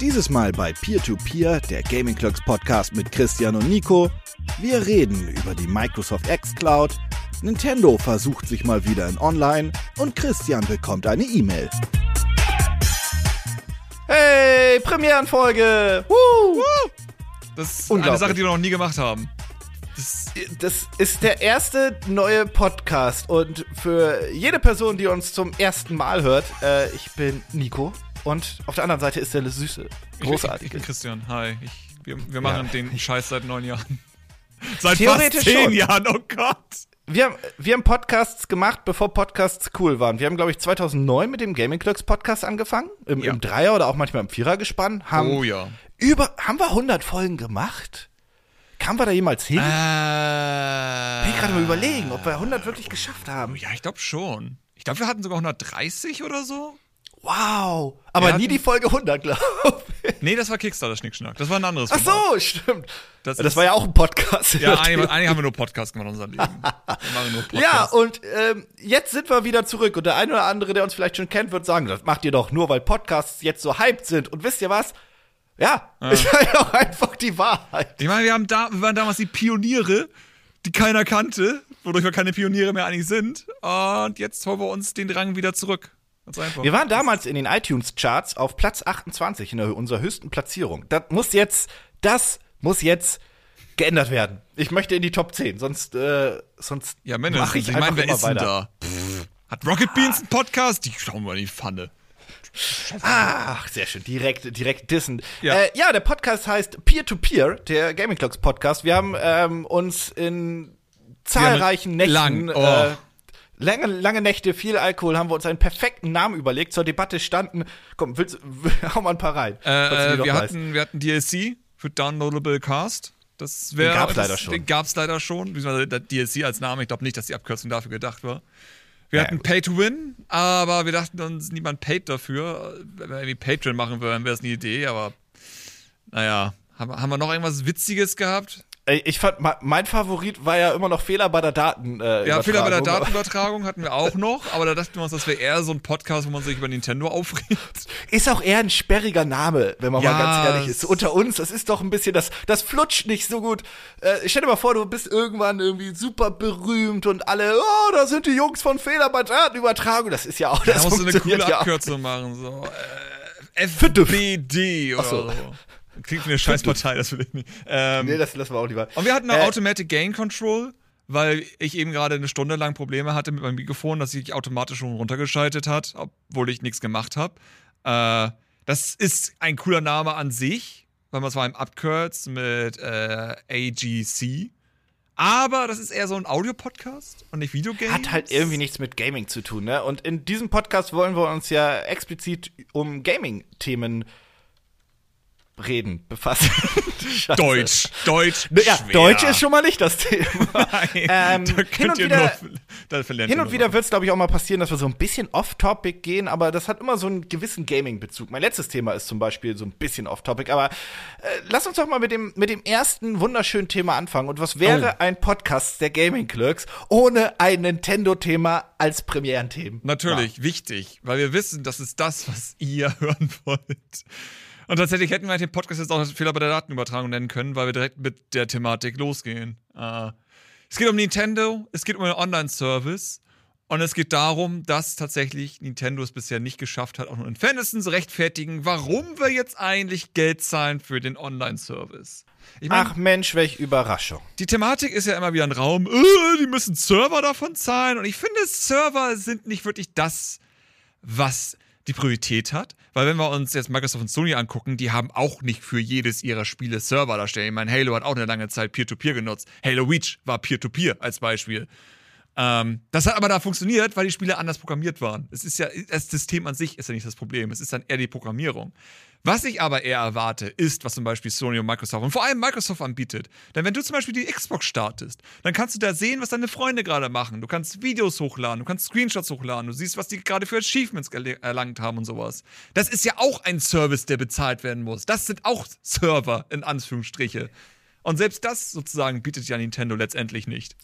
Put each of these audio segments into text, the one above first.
Dieses Mal bei Peer-to-Peer, der Gaming Clerks Podcast mit Christian und Nico. Wir reden über die Microsoft X Cloud. Nintendo versucht sich mal wieder in Online und Christian bekommt eine E-Mail. Hey, Premierenfolge! Woo! Das ist eine. Sache, die wir noch nie gemacht haben. Das, Das ist der erste neue Podcast und für jede Person, die uns zum ersten Mal hört, äh, ich bin Nico und auf der anderen Seite ist der Süße. Ich, ich, Großartig. ich bin Christian. Hi. Ich, wir, wir machen Ja. den Scheiß seit neun Jahren. Seit fast zehn schon. Jahren, oh Gott. Wir, haben- wir haben Podcasts gemacht, bevor Podcasts cool waren. Wir haben, glaube ich, 2009 mit dem Gaming Clerks Podcast angefangen. Im, Ja. Im Dreier oder auch manchmal im Vierer gespannt. Haben, Oh ja. über, haben wir 100 Folgen gemacht? Kamen wir da jemals hin? Äh, Ich bin gerade mal überlegen, ob wir 100 wirklich geschafft haben. Ja, ich glaube schon. Ich glaube, wir hatten sogar 130 oder so. Wow. Aber nie die Folge 100, glaube ich. Nee, das war Kickstarter Schnickschnack. Das war ein anderes Ach Format. so, stimmt. Das Das, war ja auch ein Podcast. Ja, einige, einige haben wir nur Podcast gemacht in unserem Leben. Wir machen nur Podcast. Ja, und ähm, jetzt sind wir wieder zurück. Und der eine oder andere, der uns vielleicht schon kennt, wird sagen, das macht ihr doch nur, weil Podcasts jetzt so hyped sind. Und wisst ihr was? Ja, ist halt auch einfach die Wahrheit. Ich meine, wir, haben da, wir waren damals die Pioniere, die keiner kannte, wodurch wir keine Pioniere mehr eigentlich sind. Und jetzt holen wir uns den Drang wieder zurück. Ganz einfach. Wir waren damals in den iTunes-Charts auf Platz 28 in der, unserer höchsten Platzierung. Das muss jetzt, das muss jetzt geändert werden. Ich möchte in die Top 10, sonst, äh, sonst ja, mache ich, Ich, einfach meine, wer ist denn weiter. da? Pff, Hat Rocket Beans einen Podcast? Die schauen wir in die Pfanne. Ach, sehr schön. Direkt, direkt dissen. Ja. Äh, ja der Podcast heißt Peer-to-Peer, der Gaming Clocks Podcast. Wir haben ähm, uns in zahlreichen Nächten, lang, äh, oh. Lange, lange Nächte, viel Alkohol, haben wir uns einen perfekten Namen überlegt. Zur Debatte standen, komm, willst, hau mal ein paar rein. Äh, noch wir, weißt. hatten, wir hatten DLC für Downloadable Cast. Das wär, Den gab's das, leider schon. Den gab's leider schon. Der DLC als Name. Ich glaube nicht, dass die Abkürzung dafür gedacht war. Wir Ja, hatten gut. Pay to Win, aber wir dachten uns, niemand paid dafür. Wenn wir irgendwie Patreon machen würden, wäre es eine Idee, aber naja. Haben, haben wir noch irgendwas Witziges gehabt? Ich fand, mein Favorit war ja immer noch Fehler bei der Daten. Äh, Ja, Fehler bei der Übertragung. Datenübertragung hatten wir auch noch, aber da dachten wir uns, das wäre eher so ein Podcast, wo man sich über Nintendo aufregt. Ist auch eher ein sperriger Name, wenn man Ja, mal ganz ehrlich ist. unter uns, das ist doch ein bisschen, das, das flutscht nicht so gut. Äh, stell dir mal vor, du bist irgendwann irgendwie super berühmt und alle, oh, da sind die Jungs von Fehler bei Datenübertragung. Das ist ja auch, Da das musst du eine coole. Abkürzung machen, so äh. FBD oder so. Klingt wie eine Scheißpartei, das will ich nicht. Ähm, Nee, das lassen wir auch lieber. und wir hatten noch Äh, Automatic Gain Control, weil ich eben gerade eine Stunde lang Probleme hatte mit meinem Mikrofon, das sich automatisch schon runtergeschaltet hat, obwohl ich nichts gemacht habe. Äh, das ist ein cooler Name an sich, weil man es vor allem abkürzt mit äh, AGC. Aber das ist eher so ein Audio-Podcast und nicht Videogames. Hat halt irgendwie nichts mit Gaming zu tun, ne? Und in diesem Podcast wollen wir uns ja explizit um Gaming-Themen reden, befassen. Deutsch. Deutsch. Ne, Ja, schwer. Deutsch ist schon mal nicht das Thema. Nein, Ähm, da hin könnt und ihr wieder- nur, Hin und wieder wird es, glaube ich, auch mal passieren, dass wir so ein bisschen off-topic gehen, aber das hat immer so einen gewissen Gaming-Bezug. Mein letztes Thema ist zum Beispiel so ein bisschen off-topic, aber äh, lass uns doch mal mit dem, mit dem ersten wunderschönen Thema anfangen. Und was wäre Oh. ein Podcast der Gaming-Clerks ohne ein Nintendo-Thema als Premierenthemen? Natürlich, wichtig, weil wir wissen, das ist das, was ihr hören wollt. Und tatsächlich hätten wir den Podcast jetzt auch als Fehler bei der Datenübertragung nennen können, weil wir direkt mit der Thematik losgehen. Äh, es geht um Nintendo, es geht um einen Online-Service und es geht darum, dass tatsächlich Nintendo es bisher nicht geschafft hat, auch nur in Fairnessen zu rechtfertigen, warum wir jetzt eigentlich Geld zahlen für den Online-Service. Ich mein, Ach Mensch, welch Überraschung. die Thematik ist ja immer wieder ein Raum, äh, die müssen Server davon zahlen. Und ich finde, Server sind nicht wirklich das, was die Priorität hat. Weil wenn wir uns jetzt Microsoft und Sony angucken, die haben auch nicht für jedes ihrer Spiele Server da stehen. Ich meine, Halo hat auch eine lange Zeit Peer-to-Peer genutzt. Halo Reach war Peer-to-Peer als Beispiel. Ähm, das hat aber da funktioniert, weil die Spiele anders programmiert waren. Es ist ja, das System an sich ist ja nicht das Problem. Es ist dann eher die Programmierung. Was ich aber eher erwarte, ist, was zum Beispiel Sony und Microsoft und vor allem Microsoft anbietet. Denn wenn du zum Beispiel die Xbox startest, dann kannst du da sehen, was deine Freunde gerade machen. Du kannst Videos hochladen, du kannst Screenshots hochladen, du siehst, was die gerade für Achievements erlangt haben und sowas. Das ist ja auch ein Service, der bezahlt werden muss. Das sind auch Server, in Anführungsstriche. Und selbst das sozusagen bietet ja Nintendo letztendlich nicht.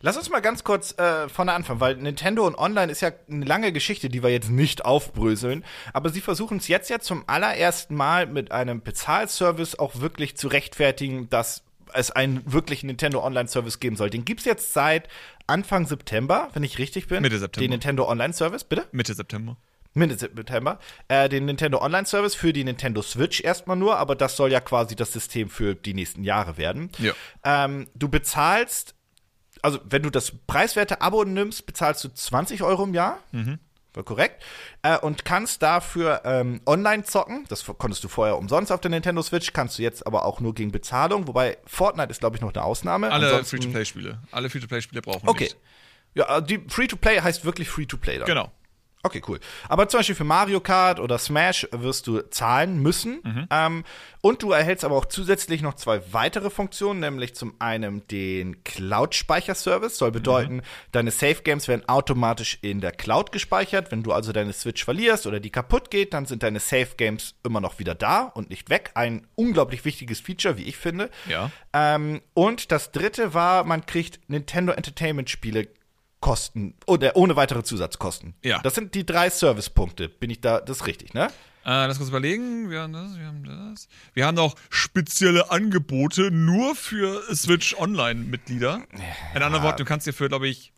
Lass uns mal ganz kurz äh, vorne anfangen, weil Nintendo und Online ist ja eine lange Geschichte, die wir jetzt nicht aufbröseln. Aber sie versuchen es jetzt ja zum allerersten Mal mit einem Bezahlservice auch wirklich zu rechtfertigen, dass es einen wirklichen Nintendo Online-Service geben soll. Den gibt's jetzt seit Anfang September, wenn ich richtig bin. Mitte September. Den Nintendo Online-Service, bitte? Mitte September. Mitte September, äh, den Nintendo Online Service für die Nintendo Switch erstmal nur, aber das soll ja quasi das System für die nächsten Jahre werden. Ja. Ähm, du bezahlst, also wenn du das preiswerte Abo nimmst, bezahlst du 20 Euro im Jahr. Mhm. War korrekt. Äh, und kannst dafür ähm, online zocken. Das konntest du vorher umsonst auf der Nintendo Switch, kannst du jetzt aber auch nur gegen Bezahlung. Wobei Fortnite ist, glaube ich, noch eine Ausnahme. Alle Free-to-Play-Spiele. Alle Free-to-Play-Spiele brauchen Okay. nicht. Ja, die Free-to-Play heißt wirklich Free-to-Play dann. Genau. Okay, cool. Aber zum Beispiel für Mario Kart oder Smash wirst du zahlen müssen. Mhm. Ähm, und du erhältst aber auch zusätzlich noch zwei weitere Funktionen, nämlich zum einen den Cloud-Speicherservice. Soll bedeuten, Mhm. deine Safe Games werden automatisch in der Cloud gespeichert. Wenn du also deine Switch verlierst oder die kaputt geht, dann sind deine Safe Games immer noch wieder da und nicht weg. Ein unglaublich wichtiges Feature, wie ich finde. Ja. Ähm, und das dritte war, man kriegt Nintendo Entertainment Spiele Kosten oder ohne weitere Zusatzkosten. Ja. Das sind die drei Servicepunkte. Bin ich da, das ist richtig, ne? Äh, lass kurz überlegen. Wir haben das, wir haben das. Wir haben noch spezielle Angebote nur für Switch Online-Mitglieder. In anderen Worten, du kannst dir für, glaube ich,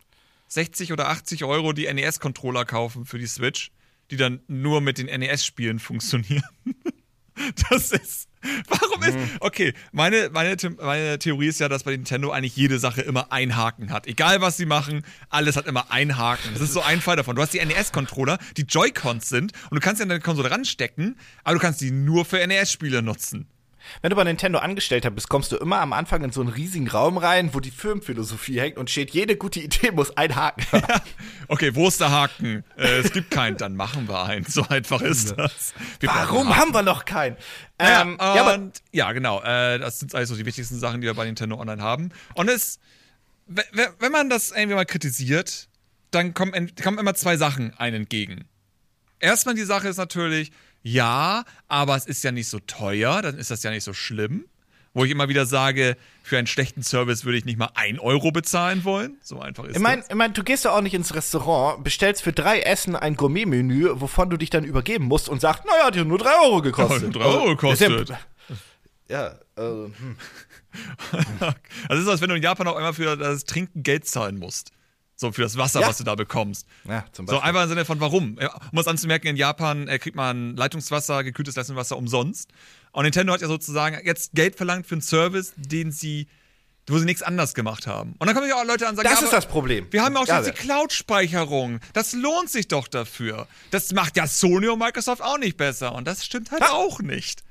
60 oder 80 Euro die NES-Controller kaufen für die Switch, die dann nur mit den NES-Spielen funktionieren. Das ist. Warum ist. Okay, meine, meine, meine Theorie ist ja, dass bei Nintendo eigentlich jede Sache immer einen Haken hat. Egal was sie machen, alles hat immer einen Haken. Das ist so ein Fall davon. Du hast die NES-Controller, die Joy-Cons sind und du kannst sie an deine Konsole ranstecken, aber du kannst die nur für NES-Spiele nutzen. Wenn du bei Nintendo Angestellter bist, kommst du immer am Anfang in so einen riesigen Raum rein, wo die Firmenphilosophie hängt und steht, jede gute Idee muss ein Haken haben. Okay, wo ist der Haken? Äh, es gibt keinen, dann machen wir einen. So einfach ist das. Wir Warum haben wir noch keinen? Ja, Ähm, ja, aber und, ja, genau. Äh, das sind also die wichtigsten Sachen, die wir bei Nintendo Online haben. Und es, we- we- wenn man das irgendwie mal kritisiert, dann kommen, kommen immer zwei Sachen einen entgegen. Erstmal die Sache ist natürlich, ja, aber es ist ja nicht so teuer, dann ist das ja nicht so schlimm. Wo ich immer wieder sage, für einen schlechten Service würde ich nicht mal ein Euro bezahlen wollen. So einfach ist Ich meine, das. ich mein, du gehst ja auch nicht ins Restaurant, bestellst für drei Essen ein Gourmet-Menü, wovon du dich dann übergeben musst und sagst, naja, hat ja nur drei Euro gekostet. Ja, drei Euro das ist ja- kostet. Ja, also, hm. Also es ist, als wenn du in Japan auch einmal für das Trinken Geld zahlen musst. So für das Wasser, Ja. was du da bekommst. ja, zum So einfach im Sinne von warum. Ja, Um es anzumerken, in Japan äh, kriegt man Leitungswasser, gekühltes Leitungswasser umsonst. Und Nintendo hat ja sozusagen jetzt Geld verlangt für einen Service, den sie, wo sie nichts anders gemacht haben. Und dann kommen ja auch Leute an und sagen, Das ja, ist das Problem. Wir haben ja auch Ja, jetzt die Cloud-Speicherung. Das lohnt sich doch dafür. Das macht ja Sony und Microsoft auch nicht besser. Und das stimmt halt Ja. auch nicht.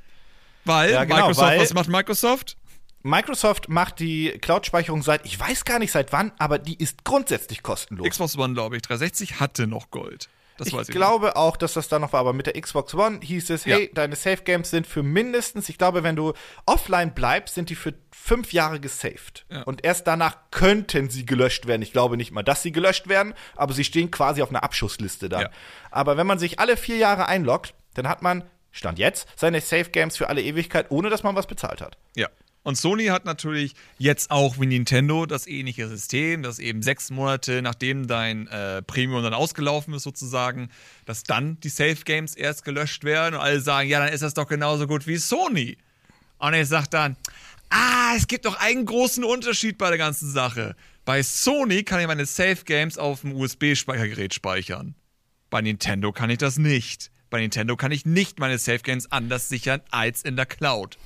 Weil Ja, genau, Microsoft, weil- was macht Microsoft? Microsoft macht die Cloud-Speicherung seit, ich weiß gar nicht seit wann, aber die ist grundsätzlich kostenlos. Xbox One, glaube ich, 360 hatte noch Gold. Das ich weiß ich glaube auch, dass das da noch war, aber mit der Xbox One hieß es, Ja. hey, deine Safe Games sind für mindestens, ich glaube, wenn du offline bleibst, sind die für fünf Jahre gesaved. Ja. Und erst danach könnten sie gelöscht werden. Ich glaube nicht mal, dass sie gelöscht werden, aber sie stehen quasi auf einer Abschussliste dann. Ja. Aber wenn man sich alle vier Jahre einloggt, dann hat man, Stand jetzt, seine Safe Games für alle Ewigkeit, ohne dass man was bezahlt hat. Ja. Und Sony hat natürlich jetzt auch wie Nintendo das ähnliche System, dass eben sechs Monate nachdem dein äh, Premium dann ausgelaufen ist, sozusagen, dass dann die Safe Games erst gelöscht werden und alle sagen, ja, dann ist das doch genauso gut wie Sony. Und ich sag dann, ah, es gibt doch einen großen Unterschied bei der ganzen Sache. Bei Sony kann ich meine Safe Games auf dem USB-Speichergerät speichern. Bei Nintendo kann ich das nicht. Bei Nintendo kann ich nicht meine Safe Games anders sichern als in der Cloud.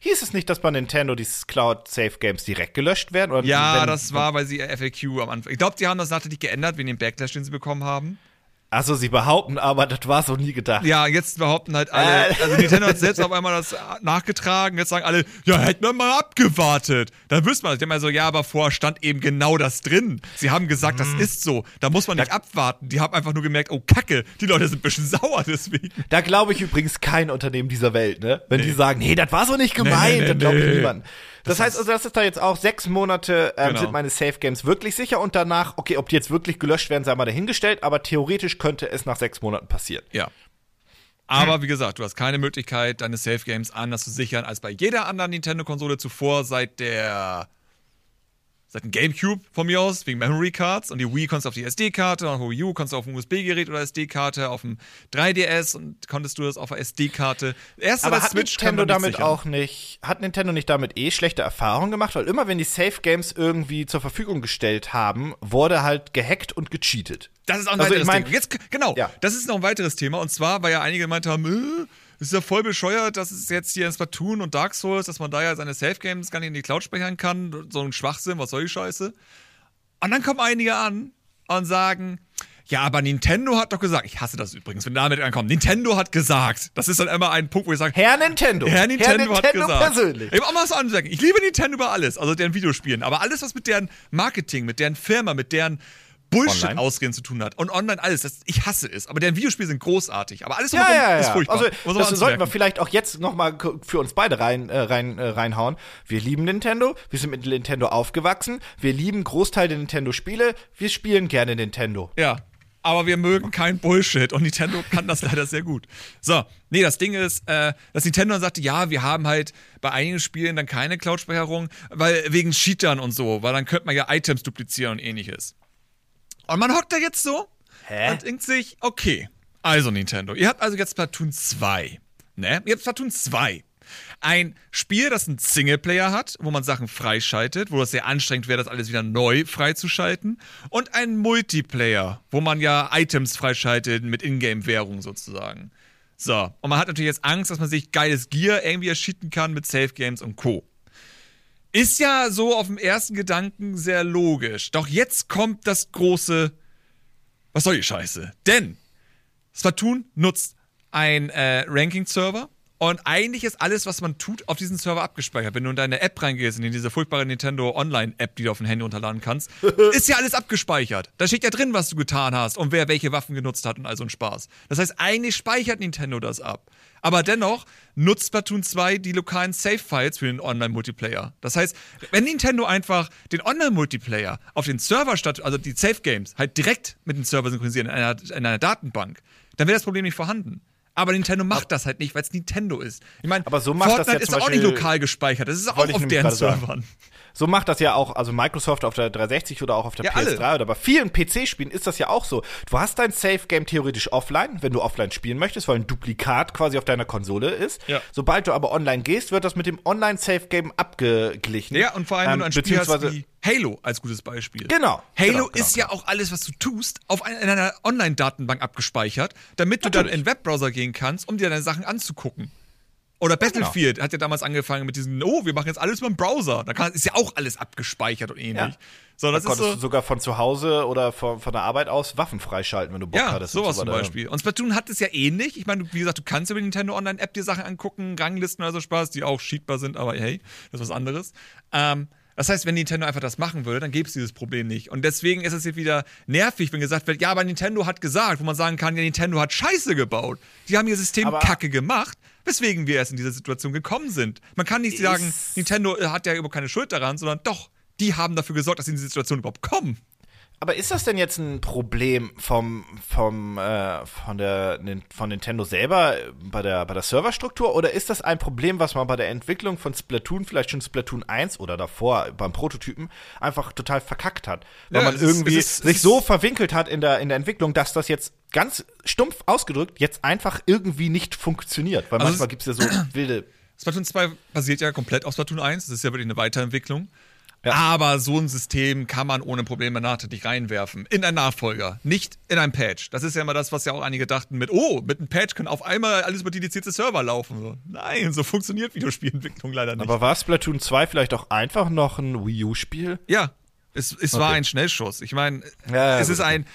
Hieß es nicht, dass bei Nintendo die Cloud Safe Games direkt gelöscht werden? Oder Ja, wenn- das war, weil sie FAQ am Anfang. Ich glaube, die haben das nachträglich geändert wegen dem Backlash, den sie bekommen haben. Also sie behaupten, aber das war so nie gedacht. Ja, jetzt behaupten halt alle. Äh. Also Nintendo hat selbst auf einmal das nachgetragen. Jetzt sagen alle, ja, hätten wir mal abgewartet. Dann wüsste man, ich denke mal so, ja, aber vorher stand eben genau das drin. Sie haben gesagt, Mhm. das ist so. Da muss man nicht abwarten. Die haben einfach nur gemerkt, oh Kacke, die Leute sind ein bisschen sauer deswegen. Da glaube ich übrigens kein Unternehmen dieser Welt, ne? Wenn Nee. die sagen, nee, das war so nicht gemeint, Nee, nee, dann glaube ich nee. Das, heißt also, das ist da jetzt auch sechs Monate ähm, Genau. sind meine Safe Games wirklich sicher und danach, okay, ob die jetzt wirklich gelöscht werden, sei mal dahingestellt, aber theoretisch könnte es nach sechs Monaten passieren. Ja. Aber wie gesagt, du hast keine Möglichkeit, deine Safe Games anders zu sichern als bei jeder anderen Nintendo-Konsole zuvor seit der seit dem Gamecube von mir aus, wegen Memory Cards. Und die Wii konntest du auf die SD-Karte, auf Wii U konntest du auf ein USB-Gerät oder SD-Karte, auf dem 3DS und konntest du das auf der SD-Karte. Erst Aber hat Switch Nintendo damit sichern. auch nicht, hat Nintendo nicht damit eh schlechte Erfahrungen gemacht? Weil immer wenn die Safe Games irgendwie zur Verfügung gestellt haben, wurde halt gehackt und gecheatet. Das ist auch ein also weiteres ich mein, Thema. Jetzt, genau, ja. das ist noch ein weiteres Thema. Und zwar, weil ja einige gemeint haben, äh, ist ja voll bescheuert, dass es jetzt hier in Splatoon und Dark Souls, dass man da ja seine Safe Games gar nicht in die Cloud speichern kann. So ein Schwachsinn, was soll die Scheiße? Und dann kommen einige an und sagen, ja, aber Nintendo hat doch gesagt, ich hasse das übrigens, wenn damit ankommt. Nintendo hat gesagt. Das ist dann immer ein Punkt, wo ich sage, Herr Nintendo. Herr Nintendo, Herr Nintendo hat gesagt. persönlich. Ich auch mal was ansagen. Ich liebe Nintendo über alles, also deren Videospielen, aber alles, was mit deren Marketing, mit deren Firma, mit deren Bullshit-Ausreden zu tun hat. Und online alles. Das, ich hasse es. Aber deren Videospiele sind großartig. Aber alles ja, ja, ja. ist furchtbar. Also, das sollten wir vielleicht auch jetzt noch mal für uns beide rein, äh, rein, äh, reinhauen. Wir lieben Nintendo. Wir sind mit Nintendo aufgewachsen. Wir lieben Großteil der Nintendo-Spiele. Wir spielen gerne Nintendo. Ja. Aber wir mögen kein Bullshit und Nintendo kann das leider sehr gut. So, nee, das Ding ist, äh, dass Nintendo dann sagte, ja, wir haben halt bei einigen Spielen dann keine Cloud-Speicherung, weil wegen Cheatern und so, weil dann könnte man ja Items duplizieren und ähnliches. Und man hockt da jetzt so Hä? und denkt sich, okay, also Nintendo, ihr habt also jetzt Platoon 2. Ne? Ihr habt Platoon 2. Ein Spiel, das einen Singleplayer hat, wo man Sachen freischaltet, wo das sehr anstrengend wäre, das alles wieder neu freizuschalten. Und ein Multiplayer, wo man ja Items freischaltet mit Ingame-Währung sozusagen. So, und man hat natürlich jetzt Angst, dass man sich geiles Gear irgendwie erschieten kann mit Safe Games und Co. Ist ja so auf dem ersten Gedanken sehr logisch. Doch jetzt kommt das große. Was soll die Scheiße? Denn Splatoon nutzt ein äh, Ranking-Server und eigentlich ist alles, was man tut, auf diesen Server abgespeichert. Wenn du in deine App reingehst, in diese furchtbare Nintendo Online-App, die du auf dem Handy runterladen kannst, ist ja alles abgespeichert. Da steht ja drin, was du getan hast und wer welche Waffen genutzt hat und all so ein Spaß. Das heißt, eigentlich speichert Nintendo das ab. Aber dennoch nutzt Splatoon 2 die lokalen Save-Files für den Online-Multiplayer. Das heißt, wenn Nintendo einfach den Online-Multiplayer auf den Server statt, also die Save-Games, halt direkt mit dem Server synchronisieren in einer, in einer Datenbank, dann wäre das Problem nicht vorhanden. Aber Nintendo macht das halt nicht, weil es Nintendo ist. Ich meine, so Fortnite ist auch nicht lokal gespeichert. Das ist auch auf deren Servern. So macht das ja auch, also Microsoft auf der 360 oder auch auf der ja, PS3 alle. oder bei vielen PC-Spielen ist das ja auch so. Du hast dein Safe-Game theoretisch offline, wenn du offline spielen möchtest, weil ein Duplikat quasi auf deiner Konsole ist. Ja. Sobald du aber online gehst, wird das mit dem Online-Safe-Game abgeglichen. Ja, und vor allem, ähm, wenn du ein Spiel hast wie Halo als gutes Beispiel. Genau. Halo genau, genau, ist ja auch alles, was du tust, auf ein, in einer Online-Datenbank abgespeichert, damit Natürlich. du dann in den Webbrowser gehen kannst, um dir deine Sachen anzugucken. Oder Battlefield genau. hat ja damals angefangen mit diesem, oh, wir machen jetzt alles über den Browser. Da kann, ist ja auch alles abgespeichert und ähnlich. Ja. So, das da konntest so, du sogar von zu Hause oder von, von der Arbeit aus Waffen freischalten, wenn du Bock ja, hattest. sowas zum Beispiel. Und Splatoon hat es ja ähnlich. Ich meine, wie gesagt, du kannst über die Nintendo Online-App dir Sachen angucken, Ranglisten oder so Spaß, die auch cheatbar sind, aber hey, das ist was anderes. Ähm, das heißt, wenn Nintendo einfach das machen würde, dann gäbe es dieses Problem nicht. Und deswegen ist es jetzt wieder nervig, wenn gesagt wird, ja, aber Nintendo hat gesagt, wo man sagen kann, ja, Nintendo hat Scheiße gebaut. Die haben ihr System aber kacke gemacht, weswegen wir erst in diese Situation gekommen sind. Man kann nicht sagen, Nintendo hat ja überhaupt keine Schuld daran, sondern doch, die haben dafür gesorgt, dass sie in diese Situation überhaupt kommen. Aber ist das denn jetzt ein Problem vom, vom, äh, von, der, von Nintendo selber bei der, bei der Serverstruktur oder ist das ein Problem, was man bei der Entwicklung von Splatoon, vielleicht schon Splatoon 1 oder davor beim Prototypen, einfach total verkackt hat? Weil ja, man irgendwie ist, sich so verwinkelt hat in der, in der Entwicklung, dass das jetzt ganz stumpf ausgedrückt jetzt einfach irgendwie nicht funktioniert. Weil also manchmal gibt es ja so wilde. Splatoon 2 basiert ja komplett auf Splatoon 1, das ist ja wirklich eine Weiterentwicklung. Ja. Aber so ein System kann man ohne Probleme nachträglich reinwerfen. In einen Nachfolger, nicht in ein Patch. Das ist ja immer das, was ja auch einige dachten mit, oh, mit einem Patch können auf einmal alles über dedizierte Server laufen. So, nein, so funktioniert Videospielentwicklung leider nicht. Aber war Splatoon 2 vielleicht auch einfach noch ein Wii U-Spiel? Ja, es, es okay. war ein Schnellschuss. Ich meine, ja, es ist ein.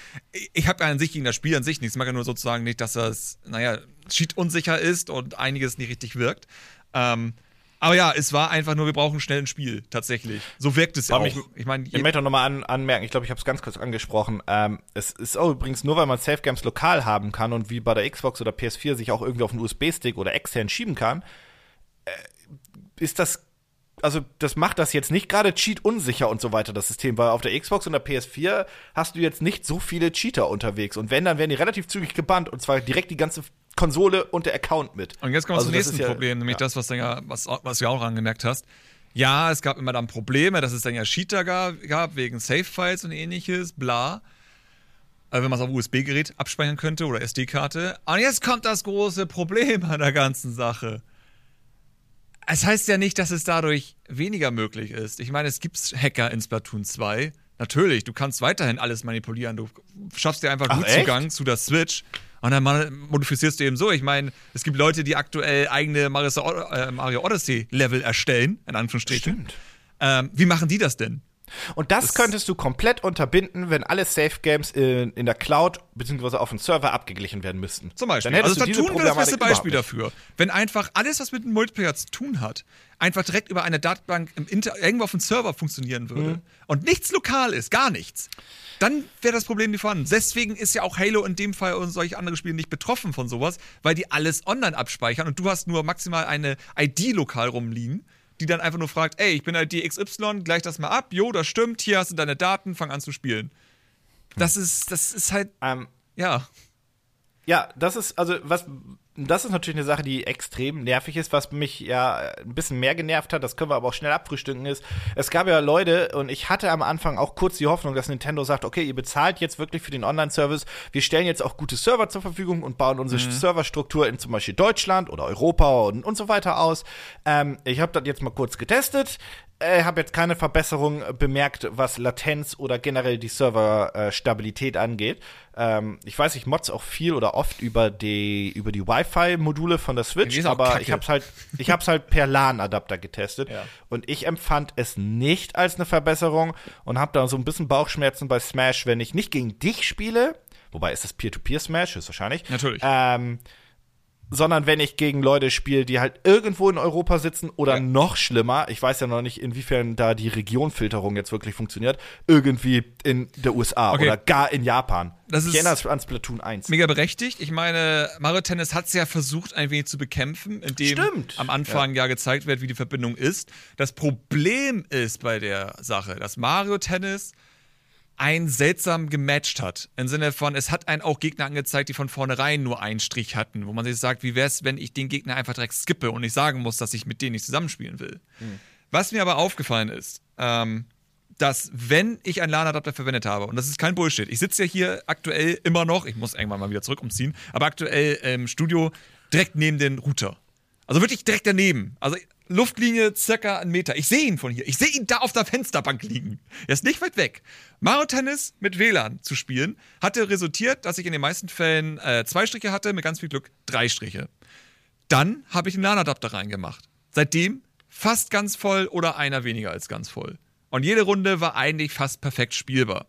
Ich habe an sich gegen das Spiel an sich nichts. Ich mag ja nur sozusagen nicht, dass das, naja, cheat unsicher ist und einiges nicht richtig wirkt. Ähm, aber ja, es war einfach nur, wir brauchen schnell ein Spiel, tatsächlich. So wirkt es ja auch. Ich, ich meine, ich möchte nochmal an, anmerken, ich glaube, ich habe es ganz kurz angesprochen. Ähm, es ist auch übrigens nur, weil man Safe Games lokal haben kann und wie bei der Xbox oder PS4 sich auch irgendwie auf einen USB-Stick oder extern schieben kann, äh, ist das also das macht das jetzt nicht gerade cheat unsicher und so weiter, das System, weil auf der Xbox und der PS4 hast du jetzt nicht so viele Cheater unterwegs. Und wenn, dann werden die relativ zügig gebannt und zwar direkt die ganze Konsole und der Account mit. Und jetzt kommen wir Also zum das nächsten ja- Problem, nämlich ja. das, was, ja, was, was du ja auch angemerkt hast. Ja, es gab immer dann Probleme, dass es dann ja Cheater gab, gab wegen Save-Files und ähnliches, bla. Also wenn man es auf USB-Gerät abspeichern könnte oder SD-Karte. Und jetzt kommt das große Problem an der ganzen Sache. Es heißt ja nicht, dass es dadurch weniger möglich ist. Ich meine, es gibt Hacker in Splatoon 2. Natürlich, du kannst weiterhin alles manipulieren. Du schaffst dir einfach Ach, gut echt? Zugang zu der Switch. Und dann modifizierst du eben so. Ich meine, es gibt Leute, die aktuell eigene Mario, Mario Odyssey Level erstellen, in Anführungsstrichen. Stimmt. Ähm, wie machen die das denn? Und das, könntest du komplett unterbinden, wenn alle Safe Games in, in der Cloud beziehungsweise auf dem Server abgeglichen werden müssten. Zum Beispiel. Dann hättest also diese Splatoon wäre das beste Beispiel dafür. Wenn einfach alles, was mit dem Multiplayer zu tun hat, einfach direkt über eine Datenbank im Inter irgendwo auf dem Server funktionieren würde Mhm. und nichts lokal ist, gar nichts, dann wäre das Problem nicht vorhanden. Deswegen ist ja auch Halo in dem Fall und solche andere Spiele nicht betroffen von sowas, weil die alles online abspeichern und du hast nur maximal eine ID lokal rumliegen, die dann einfach nur fragt, ey, ich bin ID XY, gleich das mal ab, jo, das stimmt, hier hast du deine Daten, fang an zu spielen. Das ist, das ist halt, nicht. Ähm, ja. Ja, das ist, also, was, das ist natürlich eine Sache, die extrem nervig ist, was mich ja ein bisschen mehr genervt hat, das können wir aber auch schnell abfrühstücken, ist, es gab ja Leute, und ich hatte am Anfang auch kurz die Hoffnung, dass Nintendo sagt, okay, ihr bezahlt jetzt wirklich für den Online-Service, wir stellen jetzt auch gute Server zur Verfügung und bauen unsere Serverstruktur in zum Beispiel Deutschland oder Europa und, und so weiter aus. Ähm, ich habe das jetzt mal kurz getestet, äh, habe jetzt keine Verbesserung bemerkt, was Latenz oder generell die Serverstabilität angeht. Ähm, ich weiß, ich motz auch viel oder oft über die über die Wi-Fi-Module von der Switch, aber kacke. ich habe halt ich habe halt per LAN-Adapter getestet Ja. und ich empfand es nicht als eine Verbesserung und habe da so ein bisschen Bauchschmerzen bei Smash, wenn ich nicht gegen dich spiele. Wobei ist das Peer-to-Peer-Smash ist wahrscheinlich. Natürlich. Ähm, sondern wenn ich gegen Leute spiele, die halt irgendwo in Europa sitzen oder Ja. noch schlimmer, ich weiß ja noch nicht, inwiefern da die Regionfilterung jetzt wirklich funktioniert, irgendwie in der USA Okay. oder gar in Japan. Das ich ist- erinnere an Splatoon 1. mega berechtigt. Ich meine, Mario Tennis hat es ja versucht, ein wenig zu bekämpfen, indem Stimmt. am Anfang ja. gezeigt wird, wie die Verbindung ist. Das Problem ist bei der Sache, dass Mario Tennis ein seltsam gematcht hat. Im Sinne von, es hat einen auch Gegner angezeigt, die von vornherein nur einen Strich hatten, wo man sich sagt, wie wäre es, wenn ich den Gegner einfach direkt skippe und nicht sagen muss, dass ich mit denen nicht zusammenspielen will. Was mir aber aufgefallen ist, ähm, dass wenn ich einen LAN-Adapter verwendet habe, und das ist kein Bullshit, ich sitze ja hier aktuell immer noch, ich muss irgendwann mal wieder zurück umziehen, aber aktuell im Studio direkt neben den Router. Also wirklich direkt daneben. Also Luftlinie circa einen Meter. Ich sehe ihn von hier. Ich sehe ihn da auf der Fensterbank liegen. Er ist nicht weit weg. Mario Tennis mit WLAN zu spielen, hatte resultiert, dass ich in den meisten Fällen äh, zwei Striche hatte, mit ganz viel Glück drei Striche. Dann habe ich einen LAN-Adapter reingemacht. Seitdem fast ganz voll oder einer weniger als ganz voll. Und jede Runde war eigentlich fast perfekt spielbar.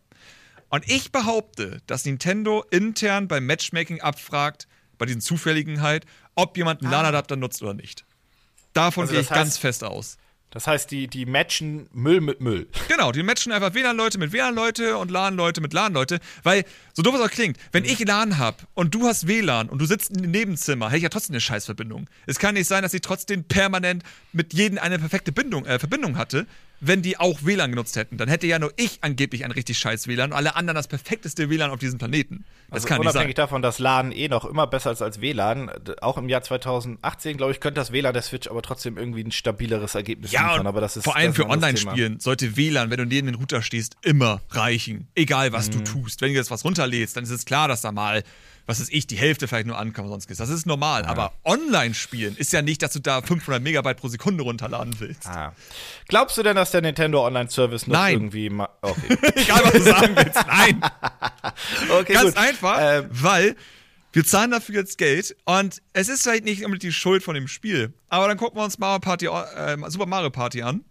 Und ich behaupte, dass Nintendo intern beim Matchmaking abfragt, bei diesen Zufälligen halt, ob jemand einen LAN-Adapter nutzt oder nicht. Davon Also gehe ich heißt- ganz fest aus. Das heißt, die, die matchen Müll mit Müll. Genau, die matchen einfach WLAN-Leute mit WLAN-Leute und LAN-Leute mit LAN-Leute. Weil, so doof es auch klingt, wenn ich LAN hab und du hast WLAN und du sitzt im Nebenzimmer, hätte ich ja trotzdem eine Scheißverbindung. Es kann nicht sein, dass ich trotzdem permanent mit jedem eine perfekte Bindung, äh, Verbindung hatte, wenn die auch WLAN genutzt hätten. Dann hätte ja nur ich angeblich ein richtig scheiß WLAN und alle anderen das perfekteste WLAN auf diesem Planeten. Das Also kann nicht sein. unabhängig davon, dass LAN eh noch immer besser ist als WLAN. Auch im Jahr 2018, glaube ich, könnte das WLAN der Switch aber trotzdem irgendwie ein stabileres Ergebnis Ja, liefern. Aber das ist vor allem für. Online-Spielen sollte WLAN, wenn du neben den Router stehst, immer reichen. Egal, was Mhm. du tust. Wenn du jetzt was runterlädst, dann ist es klar, dass da mal, was ist ich, die Hälfte vielleicht nur ankommt, sonst ist. Das ist normal. Aber Online-Spielen ist ja nicht, dass du da 500 Megabyte pro Sekunde runterladen willst. Ah. Glaubst du denn, dass der Nintendo Online-Service noch Nein. irgendwie ma Okay, Egal, was du sagen willst. Nein. okay Ganz gut. einfach, Ähm, weil wir zahlen dafür jetzt Geld und es ist vielleicht nicht unbedingt die Schuld von dem Spiel. Aber dann gucken wir uns Mario Party, äh, Super Mario Party an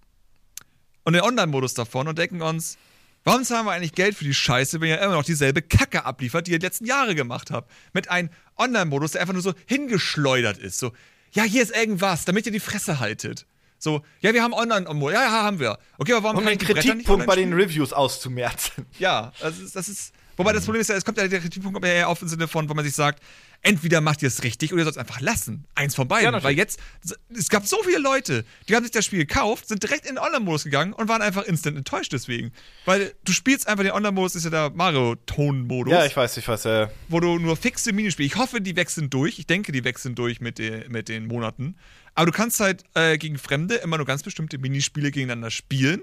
und den Online-Modus davon und denken uns, warum zahlen wir eigentlich Geld für die Scheiße, wenn ihr immer noch dieselbe Kacke abliefert, die ihr die letzten Jahre gemacht habt? Mit einem Online-Modus, der einfach nur so hingeschleudert ist. So, ja, hier ist irgendwas, damit ihr die Fresse haltet. So, ja, wir haben Online-Modus. Ja, ja, haben wir. Okay, aber warum um kann den ich nicht Kritikpunkt bei den Reviews auszumerzen. ja, das ist, das ist Wobei das Problem ist ja, es kommt ja der Kritikpunkt eher auf im Sinne von, wo man sich sagt, entweder macht ihr es richtig oder ihr sollt es einfach lassen. Eins von beiden. Ja, Weil jetzt, es gab so viele Leute, die haben sich das Spiel gekauft, sind direkt in den Online-Modus gegangen und waren einfach instant enttäuscht deswegen. Weil du spielst einfach den Online-Modus, ist ja der Mario-Ton-Modus Ja, ich weiß, ich weiß. Äh, wo du nur fixe Minispiele. Ich hoffe, die wechseln durch. Ich denke, die wechseln durch mit, den, mit den Monaten. Aber du kannst halt äh, gegen Fremde immer nur ganz bestimmte Minispiele gegeneinander spielen.